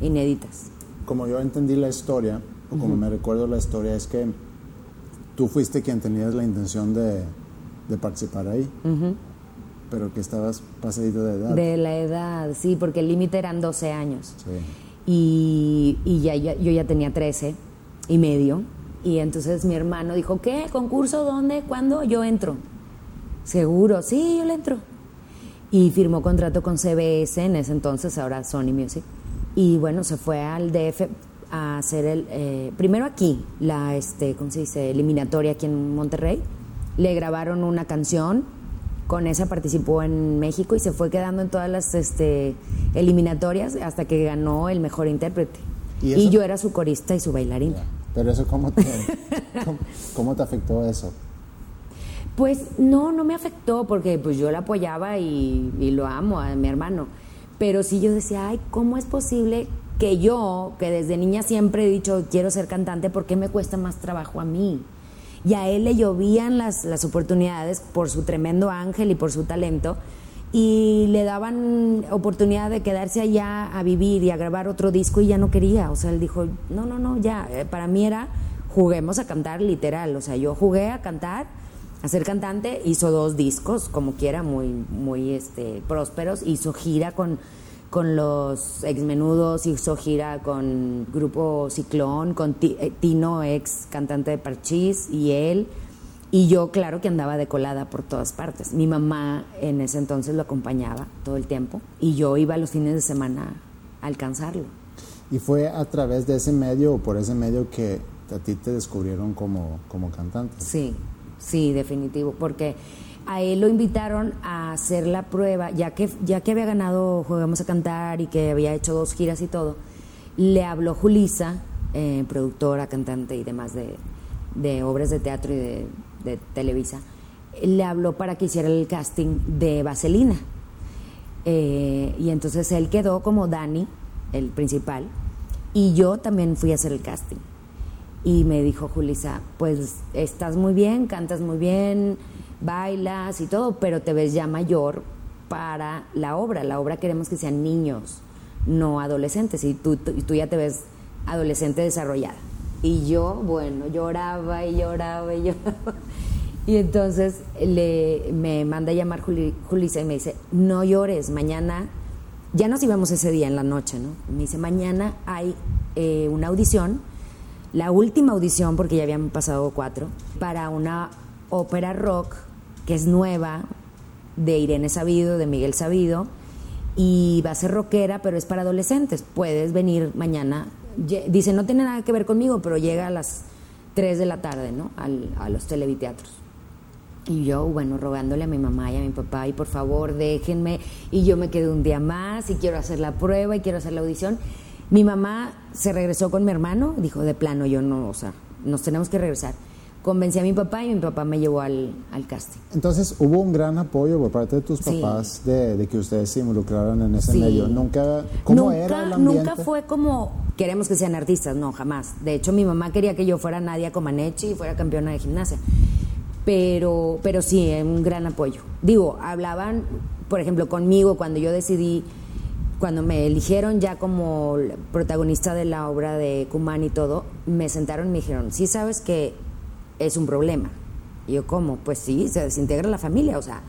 inéditas. Como yo entendí la historia, o como me recuerdo la historia, es que tú fuiste quien tenías la intención de, de participar ahí, pero que estabas pasadito de edad. De la edad, sí, porque el límite eran 12 años. Sí. y, y ya, ya- yo ya tenía 13 y medio. Y entonces mi hermano dijo, ¿qué? ¿Concurso? ¿Dónde? ¿Cuándo? Yo entro. Seguro, sí, yo le entro. Y firmó contrato con CBS en ese entonces, ahora Sony Music. Y bueno, se fue al DF a hacer el, eh, primero aquí, la, este, ¿cómo se dice? Eliminatoria aquí en Monterrey. le grabaron una canción, con esa participó en México y se fue quedando en todas las este, eliminatorias hasta que ganó el mejor intérprete. Y, yo era su corista y su bailarina. Pero eso, ¿cómo te, cómo, te afectó eso? Pues no, no me afectó porque pues yo la apoyaba y, y, lo amo a mi hermano. Pero sí yo decía, ay, ¿cómo es posible que yo, que desde niña siempre he dicho quiero ser cantante, ¿por qué me cuesta más trabajo a mí? y a él le llovían las, las oportunidades por su tremendo ángel y por su talento y le daban oportunidad de quedarse allá a vivir y a grabar otro disco y ya no quería, o sea, él dijo, no, no, no, ya, eh, para mí era juguemos a cantar literal, o sea, yo jugué a cantar, a ser cantante, hizo dos discos, como quiera, muy, muy este, prósperos, hizo gira con con los exmenudos, hizo gira con Grupo Ciclón, con eh, Tino, ex cantante de Parchís, y él. Y yo, claro que andaba decolada por todas partes. Mi mamá en ese entonces lo acompañaba todo el tiempo y yo iba los fines de semana a alcanzarlo. ¿Y fue a través de ese medio o por ese medio que a ti te descubrieron como, como cantante? Sí, sí, definitivo, porque a él lo invitaron a hacer la prueba, ya que, ya que había ganado Juegamos a Cantar y que había hecho dos giras y todo, le habló Julisa, eh, productora, cantante y demás de, obras de teatro y de, Televisa, le habló para que hiciera el casting de Vaselina. Eh, y entonces él quedó como Dani, el principal, y yo también fui a hacer el casting. Y me dijo Julisa, pues estás muy bien, cantas muy bien, bailas y todo, pero te ves ya mayor para la obra. La obra queremos que sean niños, no adolescentes, y tú, tú ya te ves adolescente desarrollada. Y yo, bueno, lloraba y lloraba y lloraba. Y entonces le, me manda a llamar Julisa y me dice, no llores, mañana, ya nos íbamos ese día en la noche, ¿no? Me dice, mañana hay eh, una audición, la última audición, porque ya habían pasado cuatro, para una ópera rock que es nueva, de Irene Sabido, de Miguel Sabido, y va a ser rockera, pero es para adolescentes. Puedes venir mañana. Dice, no tiene nada que ver conmigo, pero llega a las 3 de la tarde, ¿no? a los televiteatros. Y yo, bueno, rogándole a mi mamá y a mi papá, y por favor, déjenme. Y yo me quedé un día más y quiero hacer la prueba y quiero hacer la audición. Mi mamá se regresó con mi hermano, dijo, de plano, yo no, o sea, nos tenemos que regresar convencí a mi papá y mi papá me llevó al, al casting. Entonces hubo un gran apoyo por parte de tus papás de, que ustedes se involucraran en ese medio. Nunca, ¿cómo era el ambiente? Nunca fue como queremos que sean artistas, no, jamás. De hecho, mi mamá quería que yo fuera Nadia Comaneci y fuera campeona de gimnasia. Pero, pero sí, un gran apoyo. Digo, hablaban, por ejemplo, conmigo cuando yo decidí cuando me eligieron ya como protagonista de la obra de Kuman y todo, me sentaron y me dijeron, sí sabes que es un problema. Y yo, ¿cómo? Pues sí, se desintegra la familia, o sea,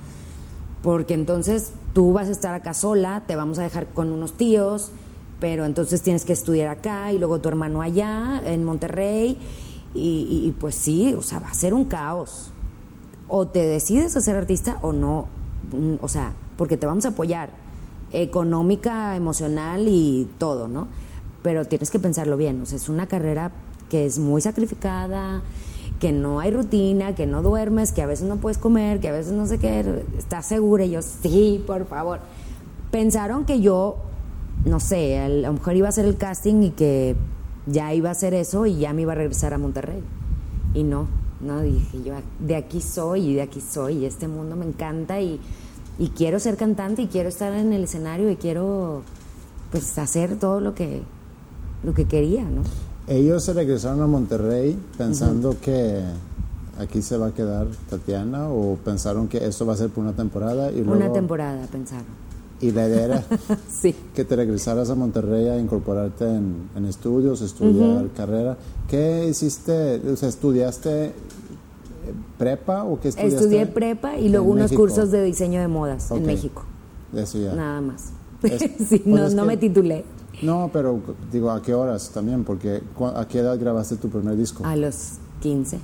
porque entonces tú vas a estar acá sola, te vamos a dejar con unos tíos, pero entonces tienes que estudiar acá y luego tu hermano allá, en Monterrey, y, pues sí, o sea, va a ser un caos. O te decides a ser artista o no, o sea, porque te vamos a apoyar económica, emocional y todo, ¿no? Pero tienes que pensarlo bien, o sea, es una carrera que es muy sacrificada, que no hay rutina, que no duermes, que a veces no puedes comer, que a veces no sé qué, ¿estás segura? Y yo, sí, por favor. Pensaron que yo, no sé, a lo mejor iba a hacer el casting y que ya iba a hacer eso y ya me iba a regresar a Monterrey. Y no, no, dije yo, de aquí soy y de aquí soy, y este mundo me encanta y, y quiero ser cantante y quiero estar en el escenario y quiero pues hacer todo lo que, lo que quería, ¿no? Ellos se regresaron a Monterrey pensando que aquí se va a quedar Tatiana o pensaron que esto va a ser por una temporada y luego... Una temporada pensaron. Y la idea era sí. que te regresaras a Monterrey a incorporarte en, estudios, estudiar carrera. ¿Qué hiciste? O sea, ¿estudiaste prepa o qué estudiaste? Estudié prepa y luego unos cursos de diseño de modas en México. Eso ya. Nada más. sí, no, pues no me titulé. No, pero digo, ¿a qué horas también? Porque ¿a qué edad grabaste tu primer disco? A los 15.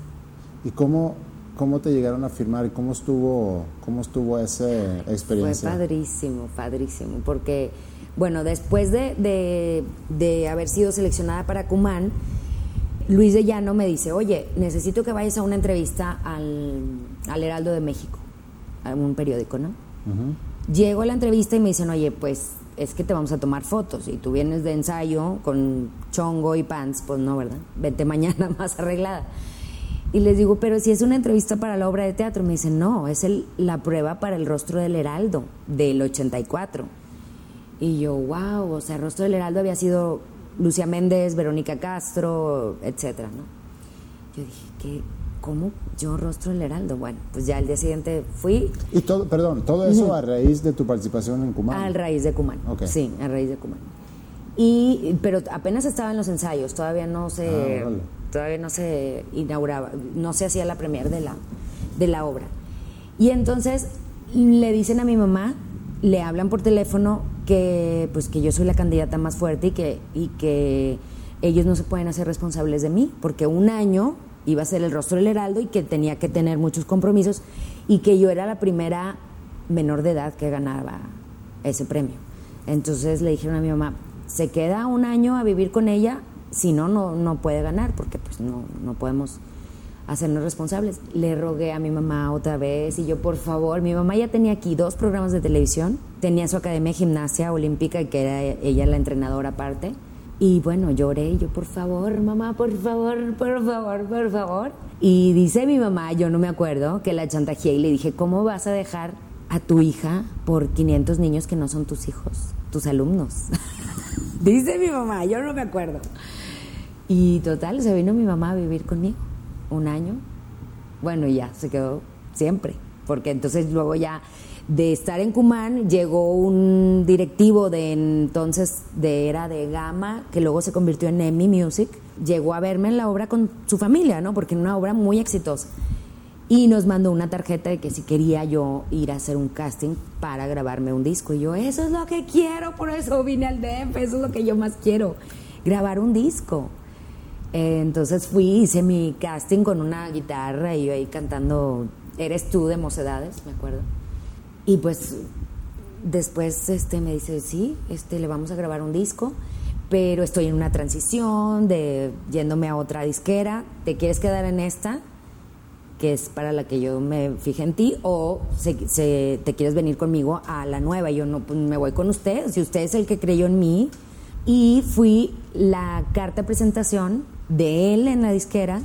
¿Y cómo, cómo te llegaron a firmar? ¿Cómo estuvo, cómo estuvo esa experiencia? Fue padrísimo, padrísimo, porque, bueno, después de, de, haber sido seleccionada para Cumán, Luis de Llano me dice, oye, necesito que vayas a una entrevista al, al Heraldo de México, a un periódico, ¿no? Llego a la entrevista y me dicen, oye, pues es que te vamos a tomar fotos y tú vienes de ensayo con chongo y pants, pues no, ¿verdad? Vete mañana más arreglada. Y les digo, pero si es una entrevista para la obra de teatro, me dicen, no, es el, la prueba para el rostro del Heraldo del 84. Y yo, wow, o sea, el rostro del Heraldo había sido Lucia Méndez, Verónica Castro, etcétera, ¿no? Yo dije, ¿qué? ¿Cómo yo rostro del Heraldo? Bueno, pues ya el día siguiente fui. Y todo, perdón, todo eso a raíz de tu participación en Cumán. A raíz de Cumán. Ok. Sí, a raíz de Cumán. Y, pero apenas estaba en los ensayos, todavía no se, Ah, todavía no se inauguraba, no se hacía la premier de la, de la obra. Y entonces le dicen a mi mamá, le hablan por teléfono que pues que yo soy la candidata más fuerte y que, y que ellos no se pueden hacer responsables de mí, porque un año iba a ser el rostro del Heraldo y que tenía que tener muchos compromisos y que yo era la primera menor de edad que ganaba ese premio. Entonces le dijeron a mi mamá, se queda un año a vivir con ella, si no, no, no puede ganar, porque pues no, no podemos hacernos responsables. Le rogué a mi mamá otra vez y yo, por favor, mi mamá ya tenía aquí dos programas de televisión, tenía su academia de gimnasia olímpica, que era ella la entrenadora aparte. Y bueno, lloré, yo, por favor, mamá, por favor, por favor, por favor. Y dice mi mamá, yo no me acuerdo, que la chantajeé y le dije, ¿cómo vas a dejar a tu hija por 500 niños que no son tus hijos, tus alumnos? dice mi mamá, yo no me acuerdo. Y total, se vino mi mamá a vivir conmigo un año. Bueno, ya, se quedó siempre. Porque entonces luego ya de estar en Cumán llegó un directivo de entonces de era de Gama, que luego se convirtió en EMI Music. Llegó a verme en la obra con su familia, ¿no? Porque en una obra muy exitosa. Y nos mandó una tarjeta de que si quería yo ir a hacer un casting para grabarme un disco. Y yo, eso es lo que quiero, por eso vine al DF, eso es lo que yo más quiero, grabar un disco. Eh, Entonces fui, hice mi casting con una guitarra y yo ahí cantando Eres tú de Mocedades, me acuerdo. Y pues después este, me dice, sí, este, le vamos a grabar un disco, pero estoy en una transición de yéndome a otra disquera. ¿Te quieres quedar en esta? que es para la que yo me fijé en ti, o se- se- te quieres venir conmigo a la nueva. Yo no, pues me voy con usted, si usted es el que creyó en mí. Y fui la carta de presentación de él en la disquera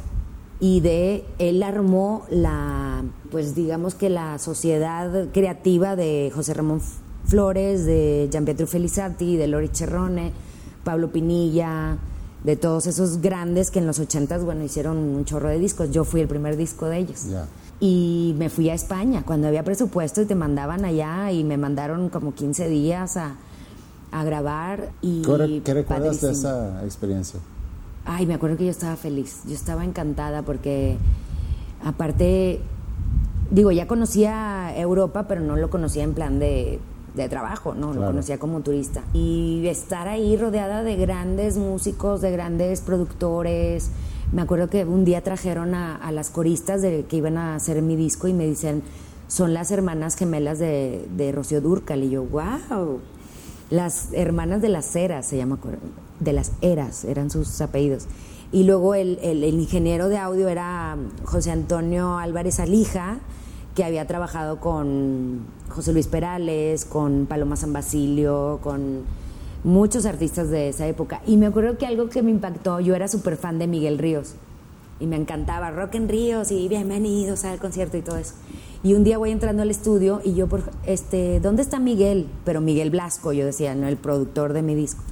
y de él armó la, pues digamos que la sociedad creativa de José Ramón Flores, de Gian Pietro Felizati, de Lori Cherrone, Pablo Pinilla, de todos esos grandes que en los ochentas, bueno, hicieron un chorro de discos. Yo fui el primer disco de ellos. Y me fui a España cuando había presupuesto y te mandaban allá y me mandaron como 15 días a, a grabar. Y ¿Qué, re- qué recuerdas de esa experiencia? Ay, me acuerdo que yo estaba feliz, yo estaba encantada porque aparte, digo, ya conocía Europa, pero no lo conocía en plan de, de trabajo, ¿no? Lo conocía como turista. Y estar ahí rodeada de grandes músicos, de grandes productores. Me acuerdo que un día trajeron a, a las coristas de, que iban a hacer mi disco y me dicen, son las hermanas gemelas de, de Rocío Durcal. Y yo, wow. Las hermanas de las eras, se llama, de las eras, eran sus apellidos. Y luego el, el- ingeniero de audio era José Antonio Álvarez Alija, que había trabajado con José Luis Perales, con Paloma San Basilio, con muchos artistas de esa época. Y me acuerdo que algo que me impactó, yo era súper fan de Miguel Ríos y me encantaba Rock en Ríos y bienvenidos al concierto y todo eso. Y un día voy entrando al estudio y yo, por, este, ¿dónde está Miguel? Pero Miguel Blasco, yo decía, ¿no? El productor de mi disco.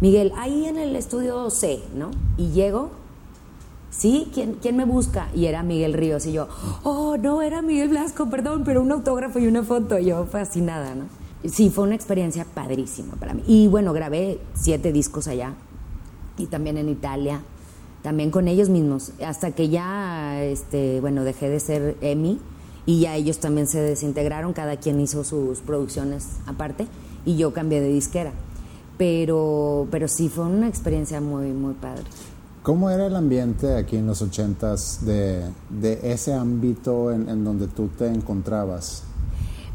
Miguel, ahí en el estudio C, ¿no? Y llego, ¿sí? ¿Quién, ¿Quién me busca? Y era Miguel Ríos. Y yo, oh, no, era Miguel Blasco, perdón, pero un autógrafo y una foto. Yo fascinada, ¿no? Sí, fue una experiencia padrísima para mí. Y bueno, grabé siete discos allá y también en Italia, también con ellos mismos, hasta que ya, este, bueno, dejé de ser EMI y ya ellos también se desintegraron, cada quien hizo sus producciones aparte y yo cambié de disquera. Pero, pero sí fue una experiencia muy, muy padre. ¿Cómo era el ambiente aquí en los ochentas de, de ese ámbito en, en donde tú te encontrabas?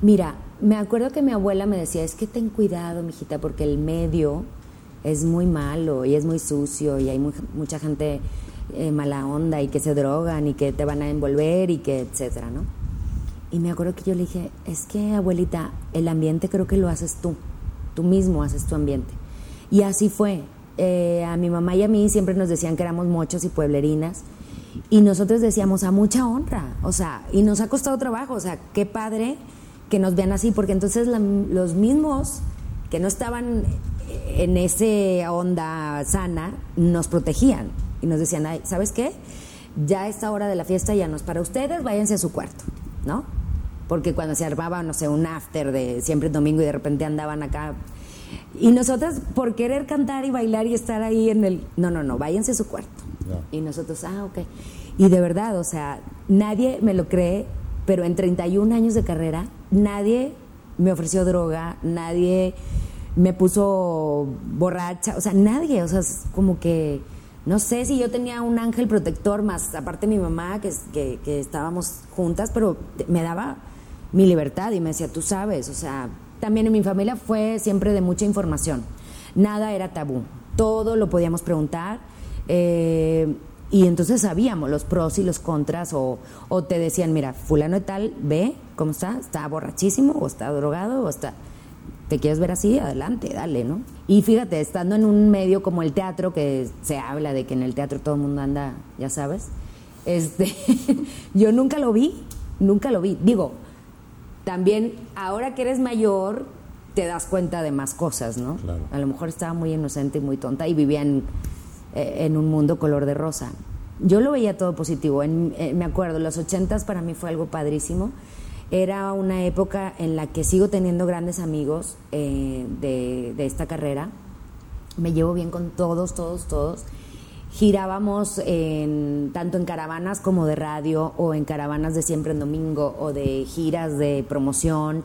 Mira, me acuerdo que mi abuela me decía, es que ten cuidado, mijita, porque el medio es muy malo y es muy sucio y hay mu- mucha gente eh, mala onda y que se drogan y que te van a envolver y que etcétera, ¿no? Y me acuerdo que yo le dije, es que abuelita, el ambiente creo que lo haces tú, tú mismo haces tu ambiente. Y así fue. Eh, a mi mamá y a mí siempre nos decían que éramos mochos y pueblerinas. Y nosotros decíamos a mucha honra, o sea, y nos ha costado trabajo, o sea, qué padre que nos vean así, porque entonces los mismos que no estaban en ese onda sana nos protegían y nos decían, ¿sabes qué? Ya esta hora de la fiesta ya no es para ustedes, váyanse a su cuarto, ¿no? Porque cuando se armaba, no sé, un after de siempre domingo y de repente andaban acá. Y nosotras, por querer cantar y bailar y estar ahí en el. No, no, no, váyanse a su cuarto. Y nosotros, ah, ok. Y de verdad, o sea, nadie me lo cree, pero en 31 años de carrera, nadie me ofreció droga, nadie me puso borracha, o sea, nadie, o sea, es como que, no sé si yo tenía un ángel protector más, aparte mi mamá, que, que, que estábamos juntas, pero me daba mi libertad y me decía, tú sabes, o sea, también en mi familia fue siempre de mucha información, nada era tabú, todo lo podíamos preguntar. Eh, y entonces sabíamos los pros y los contras, o, o te decían, mira, fulano y tal, ve cómo está, está borrachísimo, o está drogado, o está... ¿Te quieres ver así? Adelante, dale, ¿no? Y fíjate, estando en un medio como el teatro, que se habla de que en el teatro todo el mundo anda, ya sabes, este, yo nunca lo vi, nunca lo vi. Digo, también ahora que eres mayor, te das cuenta de más cosas, ¿no? A lo mejor estaba muy inocente y muy tonta y vivía en eh, en un mundo color de rosa. Yo lo veía todo positivo. En, eh, me acuerdo, los ochentas para mí fue algo padrísimo. Era una época en la que sigo teniendo grandes amigos eh, de, de, esta carrera. Me llevo bien con todos, todos, todos. Girábamos en, tanto en caravanas como de radio o en caravanas de siempre en domingo o de giras de promoción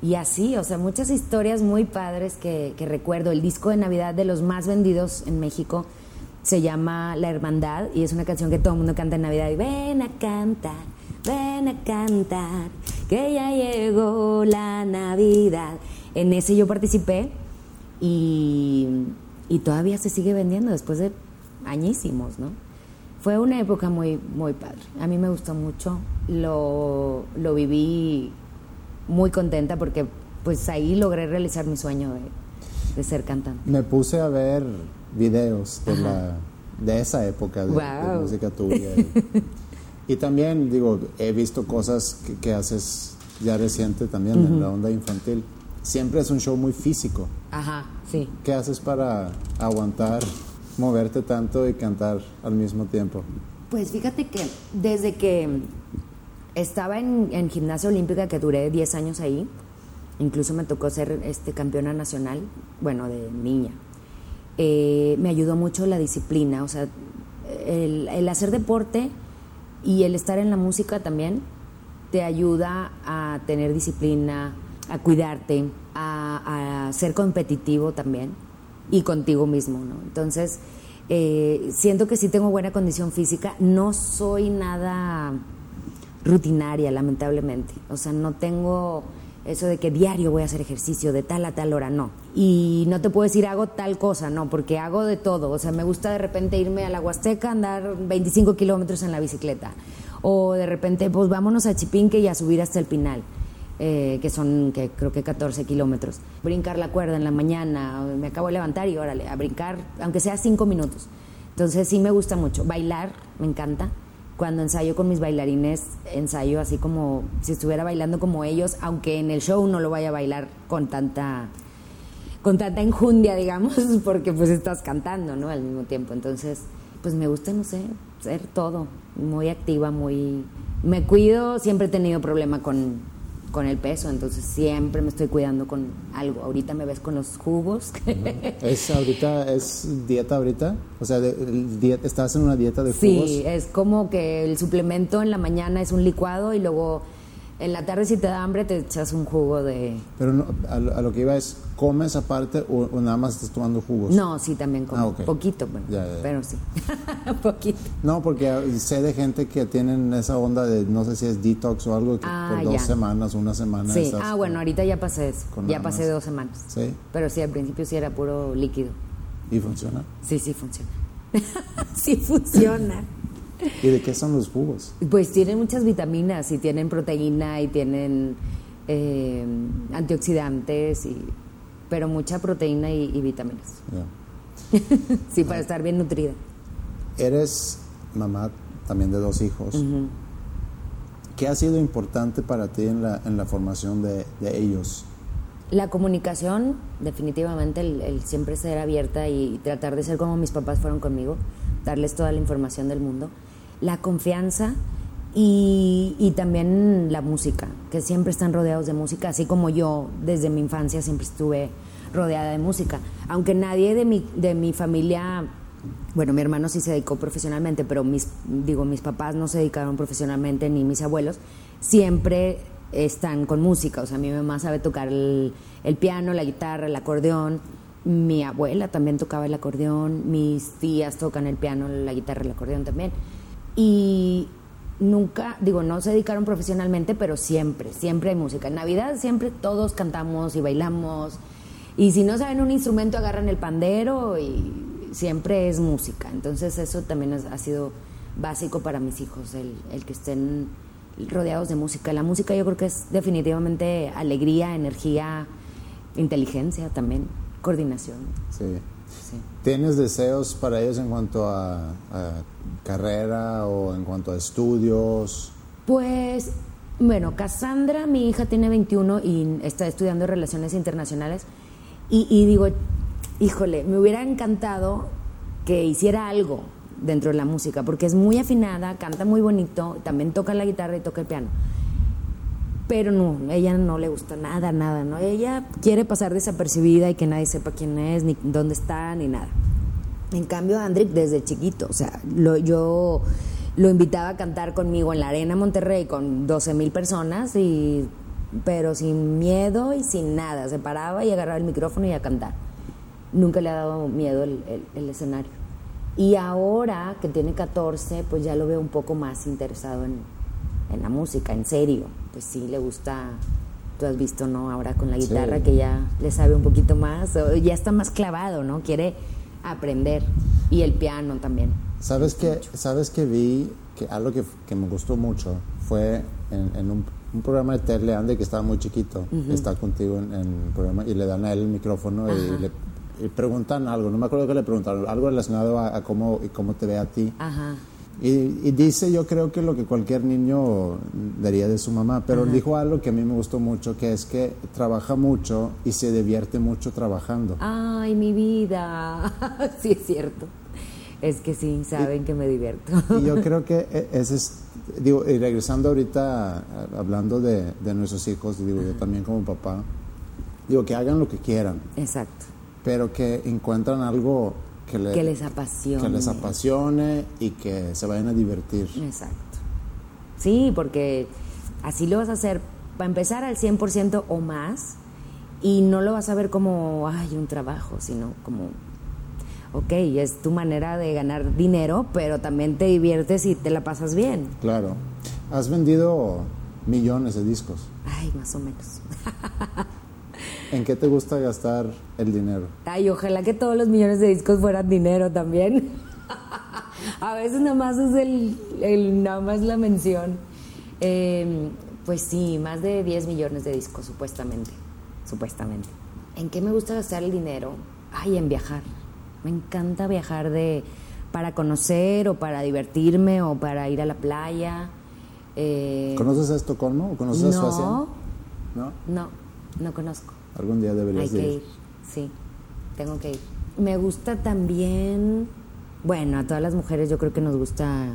y así, o sea, muchas historias muy padres que, recuerdo. El disco de Navidad de los más vendidos en México se llama La Hermandad y es una canción que todo el mundo canta en Navidad ven a cantar, ven a cantar, que ya llegó la Navidad. En ese yo participé y, y todavía se sigue vendiendo después de añísimos, ¿no? Fue una época muy, muy padre. A mí me gustó mucho, lo, lo viví muy contenta porque pues ahí logré realizar mi sueño de, de ser cantante. Me puse a ver videos de, la, de esa época de, música tuya. Y, también, digo, he visto cosas que, haces ya reciente también en la onda infantil. Siempre es un show muy físico. Ajá, sí. ¿Qué haces para aguantar, moverte tanto y cantar al mismo tiempo? Pues fíjate que desde que estaba en, en gimnasia olímpica, que duré 10 años ahí, incluso me tocó ser este, campeona nacional, bueno, de niña, eh, me ayudó mucho la disciplina, o sea, el, hacer deporte y el estar en la música también te ayuda a tener disciplina, a cuidarte, a, ser competitivo también y contigo mismo, ¿no? Entonces, eh, siento que sí tengo buena condición física, no soy nada rutinaria, lamentablemente, o sea, no tengo eso de que diario voy a hacer ejercicio de tal a tal hora, no. Y no te puedo decir hago tal cosa, no, porque hago de todo. O sea, me gusta de repente irme a la Huasteca, andar 25 kilómetros en la bicicleta. O de repente, pues vámonos a Chipinque y a subir hasta el Pinal. Eh, que son que creo que 14 kilómetros. Brincar la cuerda en la mañana, me acabo de levantar y órale, a brincar, aunque sea 5 minutos. Entonces sí me gusta mucho. Bailar, me encanta cuando ensayo con mis bailarines, ensayo así como si estuviera bailando como ellos, aunque en el show no lo vaya a bailar con tanta con tanta enjundia, digamos, porque pues estás cantando, ¿no? Al mismo tiempo. Entonces, pues me gusta, no sé, ser todo, muy activa, muy me cuido, siempre he tenido problema con con el peso, entonces siempre me estoy cuidando con algo. Ahorita me ves con los jugos. ¿Es ahorita, es dieta ahorita? O sea, ¿estás en una dieta de jugos? Sí, es como que el suplemento en la mañana es un licuado y luego en la tarde si te da hambre te echas un jugo de... Pero no, a, lo, que iba es, ¿comes aparte o, nada más estás tomando jugos? No, sí, también como. Ah, Poquito, bueno, pero sí. Poquito. No, porque sé de gente que tienen esa onda de, no sé si es detox o algo, que ah, por dos semanas, una semana. Sí, ah, bueno, ahorita ya pasé eso. Ya pasé dos semanas. Sí. Pero sí, al principio sí era puro líquido. ¿Y funciona? Sí, sí, funciona. sí funciona. ¿Y de qué son los jugos? Pues tienen muchas vitaminas y tienen proteína y tienen eh, antioxidantes, y, pero mucha proteína y, y vitaminas. Sí, para estar bien nutrida. Eres mamá también de dos hijos. ¿Qué ha sido importante para ti en la, en la formación de, de ellos? La comunicación, definitivamente, el, el siempre ser abierta y tratar de ser como mis papás fueron conmigo, darles toda la información del mundo. La confianza y, también la música, que siempre están rodeados de música, así como yo desde mi infancia siempre estuve rodeada de música. Aunque nadie de mi, de mi familia, bueno, mi hermano sí se dedicó profesionalmente, pero mis, digo, mis papás no se dedicaron profesionalmente, ni mis abuelos, siempre están con música. O sea, mi mamá sabe tocar el, el piano, la guitarra, el acordeón. Mi abuela también tocaba el acordeón, mis tías tocan el piano, la guitarra, el acordeón también. Y nunca, digo, no se dedicaron profesionalmente, pero siempre, siempre hay música. En Navidad siempre todos cantamos y bailamos. Y si no saben un instrumento, agarran el pandero y siempre es música. Entonces eso también ha sido básico para mis hijos, el, el que estén rodeados de música. La música yo creo que es definitivamente alegría, energía, inteligencia también, coordinación. Sí. Sí. ¿Tienes deseos para ellos en cuanto a, a carrera o en cuanto a estudios? Pues, bueno, Cassandra, mi hija tiene 21 y está estudiando Relaciones Internacionales. Y, y digo, híjole, me hubiera encantado que hiciera algo dentro de la música, porque es muy afinada, canta muy bonito, también toca la guitarra y toca el piano. Pero no, ella no le gusta nada, nada, ¿no? Ella quiere pasar desapercibida y que nadie sepa quién es, ni dónde está, ni nada. En cambio, Andrick desde chiquito, o sea, lo, yo lo invitaba a cantar conmigo en la Arena Monterrey con 12 mil personas, y, pero sin miedo y sin nada. Se paraba y agarraba el micrófono y a cantar. Nunca le ha dado miedo el, escenario. Y ahora que tiene 14, pues ya lo veo un poco más interesado en, en la música, en serio. Pues sí, le gusta, tú has visto, ¿no? Ahora con la Sí. guitarra que ya le sabe un poquito más, o ya está más clavado, ¿no? Quiere aprender. Y el piano también. ¿Sabes que ¿Sabes que vi que algo que, que me gustó mucho fue en, en un, un programa de tele, Andy, que estaba muy chiquito, está contigo en, en el programa y le dan a él el micrófono y le y preguntan algo, no me acuerdo que le preguntaron, algo relacionado a, a cómo, y cómo te ve a ti. Ajá. Y, y dice, yo creo que lo que cualquier niño daría de su mamá, pero dijo algo que a mí me gustó mucho, que es que trabaja mucho y se divierte mucho trabajando. Ay, mi vida. sí, es cierto. Es que sí, saben que me divierto. Y yo creo que e- ese es, digo, y regresando ahorita, hablando de, de nuestros hijos, digo, yo también como papá, digo, que hagan lo que quieran, Exacto. pero que encuentran algo que, le- Que les apasione. que les apasione y que se vayan a divertir. Exacto. Sí, porque así lo vas a hacer, para empezar al 100% o más, y no lo vas a ver como, ay, un trabajo, sino como, ok, es tu manera de ganar dinero, pero también te diviertes y te la pasas bien. Claro. Has vendido millones de discos. Ay, más o menos. ¿En qué te gusta gastar el dinero? Ay, ojalá que todos los millones de discos fueran dinero también. A veces nada más es el, el- nada más la mención. Eh, pues sí, más de 10 millones de discos, supuestamente. Supuestamente. ¿En qué me gusta gastar el dinero? Ay, en viajar. Me encanta viajar de para conocer o para divertirme o para ir a la playa. Eh, ¿Conoces a Estocolmo o conoces a Suecia? no, ¿No? no, no conozco. Algún día deberías Hay que ir. ir, sí, tengo que ir. Me gusta también, bueno, a todas las mujeres yo creo que nos gusta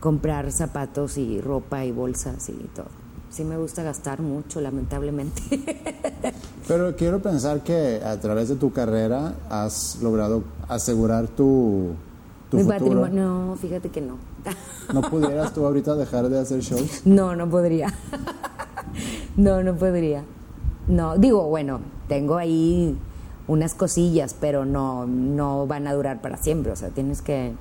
comprar zapatos y ropa y bolsas y todo. Sí me gusta gastar mucho, lamentablemente. Pero quiero pensar que a través de tu carrera has logrado asegurar tu, tu Mi futuro. patrimonio, no, fíjate que no. ¿No pudieras tú ahorita dejar de hacer shows? No, no podría. no, no podría. No, digo, bueno, tengo ahí unas cosillas, pero no, no van a durar para siempre. O sea, tienes que,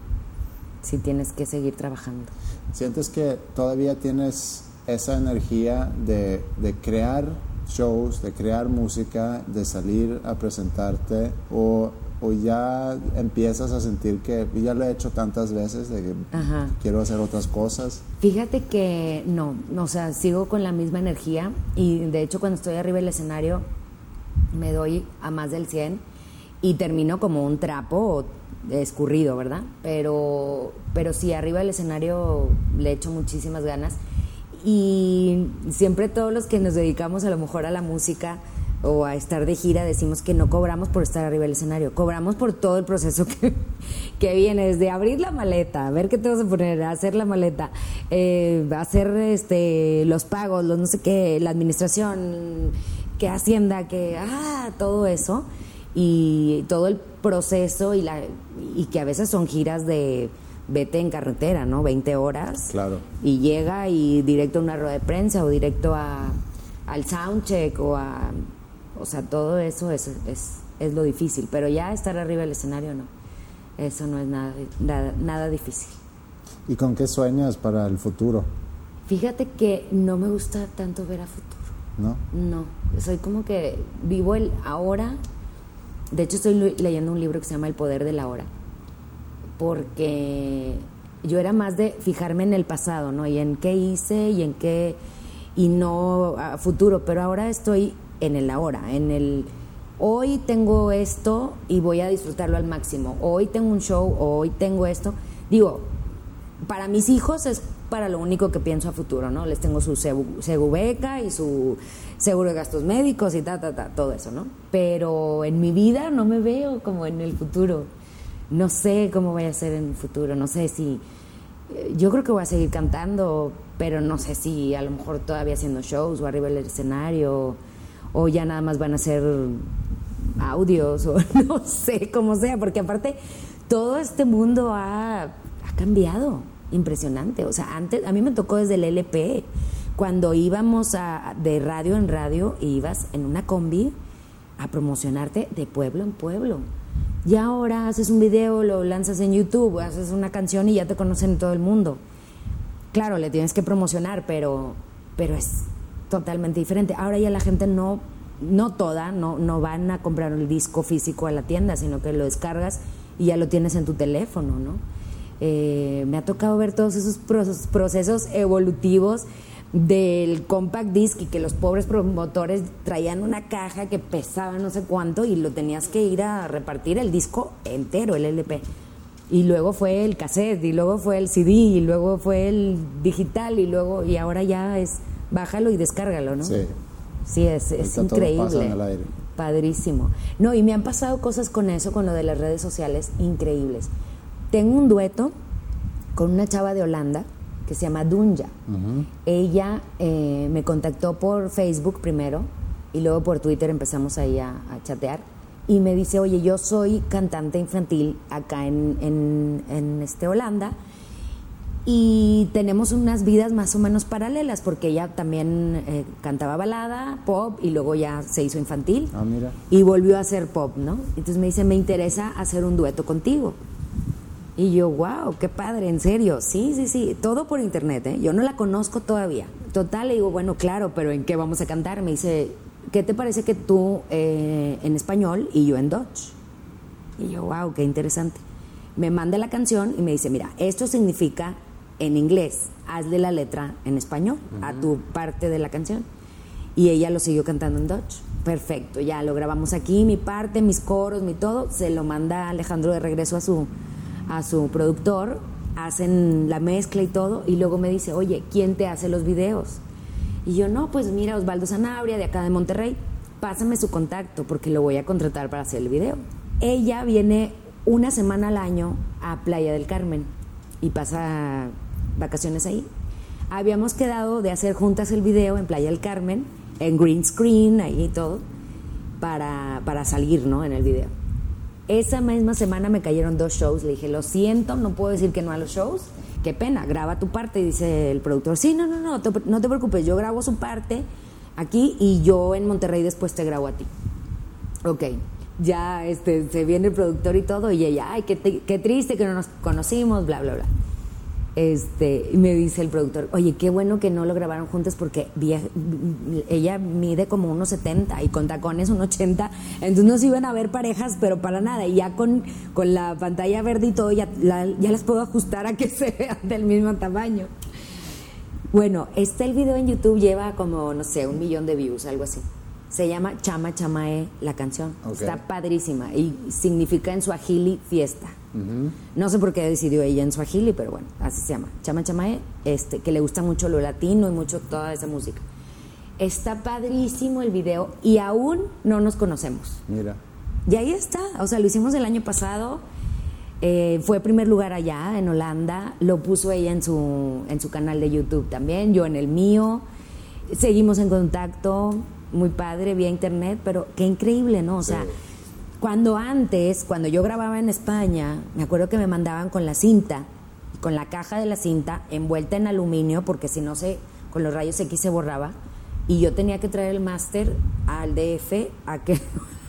sí tienes que seguir trabajando. ¿Sientes que todavía tienes esa energía de, de crear shows, de crear música, de salir a presentarte? ¿O o ya empiezas a sentir que ya lo he hecho tantas veces de que Ajá. quiero hacer otras cosas? Fíjate que no, o sea, sigo con la misma energía y de hecho cuando estoy arriba del escenario me doy a más del 100 y termino como un trapo escurrido, ¿verdad? Pero, pero sí, arriba del escenario le echo muchísimas ganas y siempre todos los que nos dedicamos a lo mejor a la música o a estar de gira decimos que no cobramos por estar arriba del escenario, cobramos por todo el proceso que, que viene, desde abrir la maleta, ver qué te vas a poner, hacer la maleta, eh, hacer este los pagos, los no sé qué, la administración, que Hacienda, que ah, todo eso y todo el proceso y la y que a veces son giras de vete en carretera, ¿no? 20 horas. Claro. Y llega y directo a una rueda de prensa o directo a, al soundcheck o a o sea, todo eso es, es, es lo difícil, pero ya estar arriba del escenario no. Eso no es nada, nada, nada difícil. ¿Y con qué sueñas para el futuro? Fíjate que no me gusta tanto ver a futuro. ¿No? No, soy como que vivo el ahora. De hecho, estoy le- leyendo un libro que se llama El poder de la hora. Porque yo era más de fijarme en el pasado, ¿no? Y en qué hice y en qué. y no a futuro. Pero ahora estoy en el ahora, en el. Hoy tengo esto y voy a disfrutarlo al máximo. Hoy tengo un show, hoy tengo esto. Digo, para mis hijos es para lo único que pienso a futuro, ¿no? Les tengo su segu- segubeca y su seguro de gastos médicos y ta, ta, ta, todo eso, ¿no? Pero en mi vida no me veo como en el futuro. No sé cómo voy a ser en el futuro, no sé si... eh, Yo creo que voy a seguir cantando, pero no sé si a lo mejor todavía haciendo shows o arriba del escenario o ya nada más van a ser audios o no sé cómo sea, porque aparte todo este mundo ha, cambiado, impresionante. O sea, antes, a mí me tocó desde el LP, cuando íbamos a, de radio en radio, e ibas en una combi a promocionarte de pueblo en pueblo. Y ahora haces un video, lo lanzas en YouTube, haces una canción y ya te conocen en todo el mundo. Claro, le tienes que promocionar, pero, pero es totalmente diferente. Ahora ya la gente no, no toda, no, no van a comprar el disco físico a la tienda, sino que lo descargas y ya lo tienes en tu teléfono, ¿no? Eh, me ha tocado ver todos esos procesos, evolutivos del compact disc y que los pobres promotores traían una caja que pesaba no sé cuánto y lo tenías que ir a repartir el disco entero, el LP. Y luego fue el cassette, y luego fue el CD, y luego fue el digital, y luego, y ahora ya es bájalo y descárgalo, ¿no? Sí. Sí, es, es increíble. en el aire. Padrísimo. No, y me han pasado cosas con eso, con lo de las redes sociales, increíbles. Tengo un dueto con una chava de Holanda que se llama Dunja. Ella eh, me contactó por Facebook primero y luego por Twitter empezamos ahí a, a chatear. Y me dice, oye, yo soy cantante infantil acá en, en, en este Holanda y tenemos unas vidas más o menos paralelas porque ella también eh, cantaba balada, pop y luego ya se hizo infantil Ah, mira. y volvió a hacer pop, ¿no? Entonces me dice, me interesa hacer un dueto contigo. Y yo, wow, qué padre, en serio. Sí, sí, sí, todo por internet, ¿eh? Yo no la conozco todavía. Total, le digo, bueno, claro, pero ¿en qué vamos a cantar? Me dice, ¿qué te parece que tú eh, en español y yo en Dutch? Y yo, wow, qué interesante. Me manda la canción y me dice, mira, esto significa en inglés, hazle la letra en español a tu parte de la canción. Y ella lo siguió cantando en Dutch. Perfecto, ya lo grabamos aquí, mi parte, mis coros, mi todo. Se lo manda Alejandro de regreso a su, a su productor, hacen la mezcla y todo. Y luego me dice, oye, ¿quién te hace los videos? Y yo, no, pues mira, Osvaldo Sanabria, de acá de Monterrey, pásame su contacto porque lo voy a contratar para hacer el video. Ella viene una semana al año a Playa del Carmen y pasa vacaciones ahí. Habíamos quedado de hacer juntas el video en Playa del Carmen, en green screen, ahí y todo, para, para salir, ¿no? En el video. Esa misma semana me cayeron dos shows. Le dije, lo siento, no puedo decir que no a los shows. Qué pena, graba tu parte. Y dice el productor, sí, no, no, no, te- no te preocupes, yo grabo su parte aquí y yo en Monterrey después te grabo a ti. Ok, ya este, se viene el productor y todo y ella, ay, qué, qué triste que no nos conocimos, bla, bla, bla. Este, me dice el productor, oye, qué bueno que no lo grabaron juntas porque ella mide como unos 70 y con tacones un 80, entonces no se iban a ver parejas, pero para nada. Y ya con, con la pantalla verde y todo, ya, ya las puedo ajustar a que se vean del mismo tamaño. Bueno, este el video en YouTube lleva como, no sé, un millón de views, algo así. Se llama Chama Chamae la canción. Está padrísima y significa en suajili fiesta. No sé por qué decidió ella en suajili, pero bueno, así se llama. Chama Chamae, este, que le gusta mucho lo latino y mucho toda esa música. Está padrísimo el video y aún no nos conocemos. Mira. Y ahí está, o sea, lo hicimos el año pasado eh, fue primer lugar allá, en Holanda. Lo puso ella en su, en su canal de YouTube también, yo en el mío. Seguimos en contacto, muy padre, vía internet, pero qué increíble, ¿no? O sea, cuando antes, cuando yo grababa en España, me acuerdo que me mandaban con la cinta, con la caja de la cinta envuelta en aluminio, porque si no se, con los rayos X se borraba, y yo tenía que traer el máster al DF a que,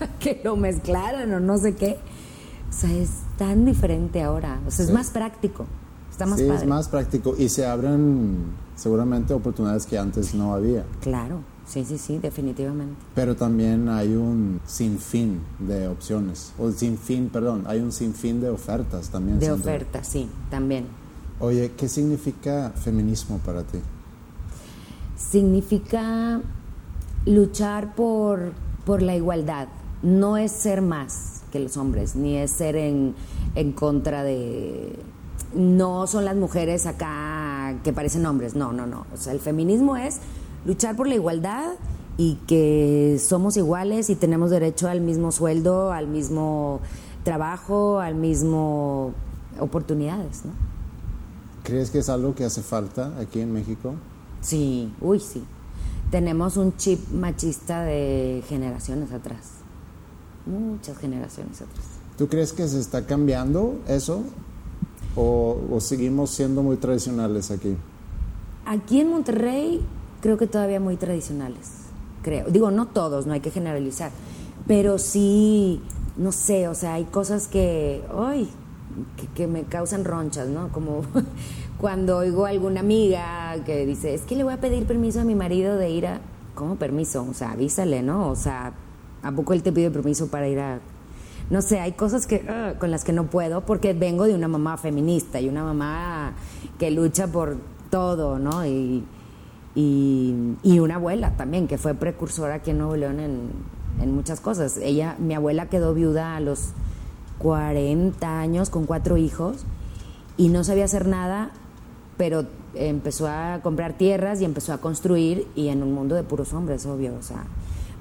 a que lo mezclaran o no sé qué. O sea, es tan diferente ahora. O sea, es más práctico. Está más sí, padre. es más práctico y se abren seguramente oportunidades que antes no había. Claro, sí, sí, sí, definitivamente. Pero también hay un sinfín de opciones, o sinfín, perdón, hay un sinfín de ofertas también. De ofertas, sí, también. Oye, ¿qué significa feminismo para ti? Significa luchar por, por la igualdad, no es ser más que los hombres, ni es ser en, en contra de... No son las mujeres acá que parecen hombres, no, no, no. O sea, el feminismo es luchar por la igualdad y que somos iguales y tenemos derecho al mismo sueldo, al mismo trabajo, al mismo oportunidades, ¿no? ¿Crees que es algo que hace falta aquí en México? Sí, uy, sí. Tenemos un chip machista de generaciones atrás muchas generaciones atrás. ¿Tú crees que se está cambiando eso o, seguimos siendo muy tradicionales aquí? Aquí en Monterrey creo que todavía muy tradicionales, creo. Digo, no todos, no hay que generalizar, pero sí, no sé, o sea, hay cosas que, ay, que, me causan ronchas, ¿no? Como cuando oigo a alguna amiga que dice, es que le voy a pedir permiso a mi marido de ir a... ¿Cómo permiso? O sea, avísale, ¿no? O sea, ¿A poco él te pide permiso para ir a.? No sé, hay cosas que, ah, con las que no puedo porque vengo de una mamá feminista y una mamá que lucha por todo, ¿no? Y, y, una abuela también, que fue precursora aquí en Nuevo León en, en muchas cosas. Ella, mi abuela quedó viuda a los 40 años con cuatro hijos y no sabía hacer nada, pero empezó a comprar tierras y empezó a construir y en un mundo de puros hombres, obvio, o sea,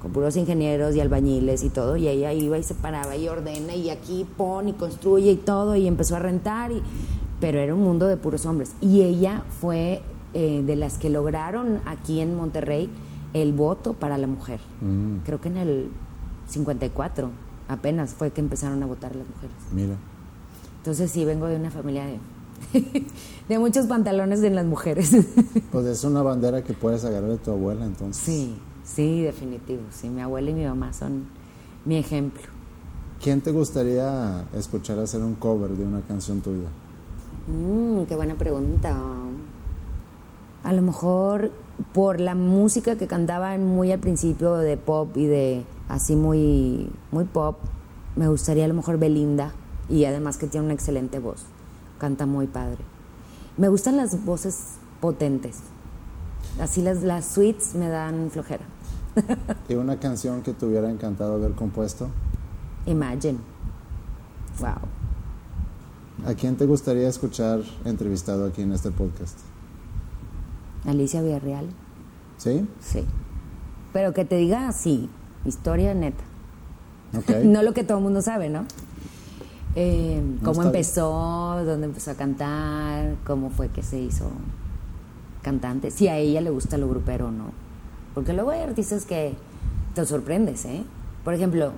con puros ingenieros y albañiles y todo, y ella iba y se paraba y ordena y aquí pone y construye y todo, y empezó a rentar, y, pero era un mundo de puros hombres. Y ella fue eh, de las que lograron aquí en Monterrey el voto para la mujer. Mm. Creo que en el 54 apenas fue que empezaron a votar las mujeres. Mira. Entonces sí, vengo de una familia de, de muchos pantalones en las mujeres. Pues es una bandera que puedes agarrar de tu abuela entonces. Sí, Sí, definitivo. Sí, mi abuela y mi mamá son mi ejemplo. ¿Quién te gustaría escuchar hacer un cover de una canción tuya? Mm, qué buena pregunta. A lo mejor por la música que cantaban muy al principio de pop y de así muy, muy pop, me gustaría a lo mejor Belinda y además que tiene una excelente voz. Canta muy padre. Me gustan las voces potentes. Así las, las suites me dan flojera. ¿Y una canción que te hubiera encantado haber compuesto? Imagine. Wow. ¿A quién te gustaría escuchar entrevistado aquí en este podcast? Alicia Villarreal. ¿Sí? Sí. Pero que te diga sí, historia neta. Okay. no lo que todo el mundo sabe, ¿no? Eh, cómo empezó, dónde empezó a cantar, cómo fue que se hizo cantante, si a ella le gusta lo grupero o no. Porque luego hay artistas que te sorprendes, ¿eh? Por ejemplo,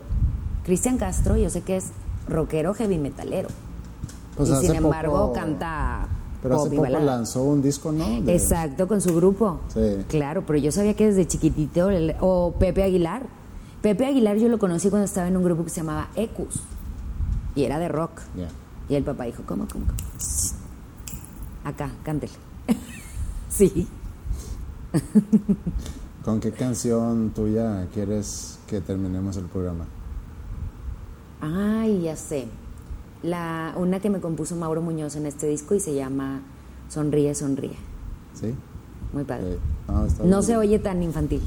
Cristian Castro, yo sé que es rockero heavy metalero. Pues y sin embargo canta pero hace poco lanzó un disco, ¿no? Exacto, con su grupo. Sí. Claro, pero yo sabía que desde chiquitito, o Pepe Aguilar. Pepe Aguilar yo lo conocí cuando estaba en un grupo que se llamaba Ecus. Y era de rock. Y el papá dijo, ¿cómo, cómo, cómo? acá, cántele. sí. ¿Con qué canción tuya quieres que terminemos el programa? Ay, ya sé. La, una que me compuso Mauro Muñoz en este disco y se llama Sonríe, sonríe. ¿Sí? Muy padre. Eh, no, está No se oye tan infantil.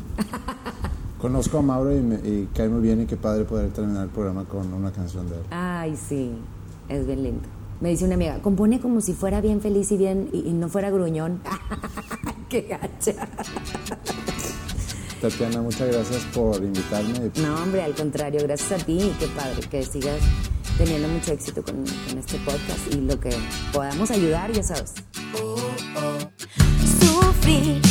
Conozco a Mauro y, me, y cae muy bien y qué padre poder terminar el programa con una canción de él. Ay, sí, es bien lindo. Me dice una amiga, compone como si fuera bien feliz y bien y, y no fuera gruñón. ¡Qué gacha! Tatiana, muchas gracias por invitarme. No, hombre, al contrario, gracias a ti. Qué padre que sigas teniendo mucho éxito con, este podcast y lo que podamos ayudar, ya sabes. Sufrí un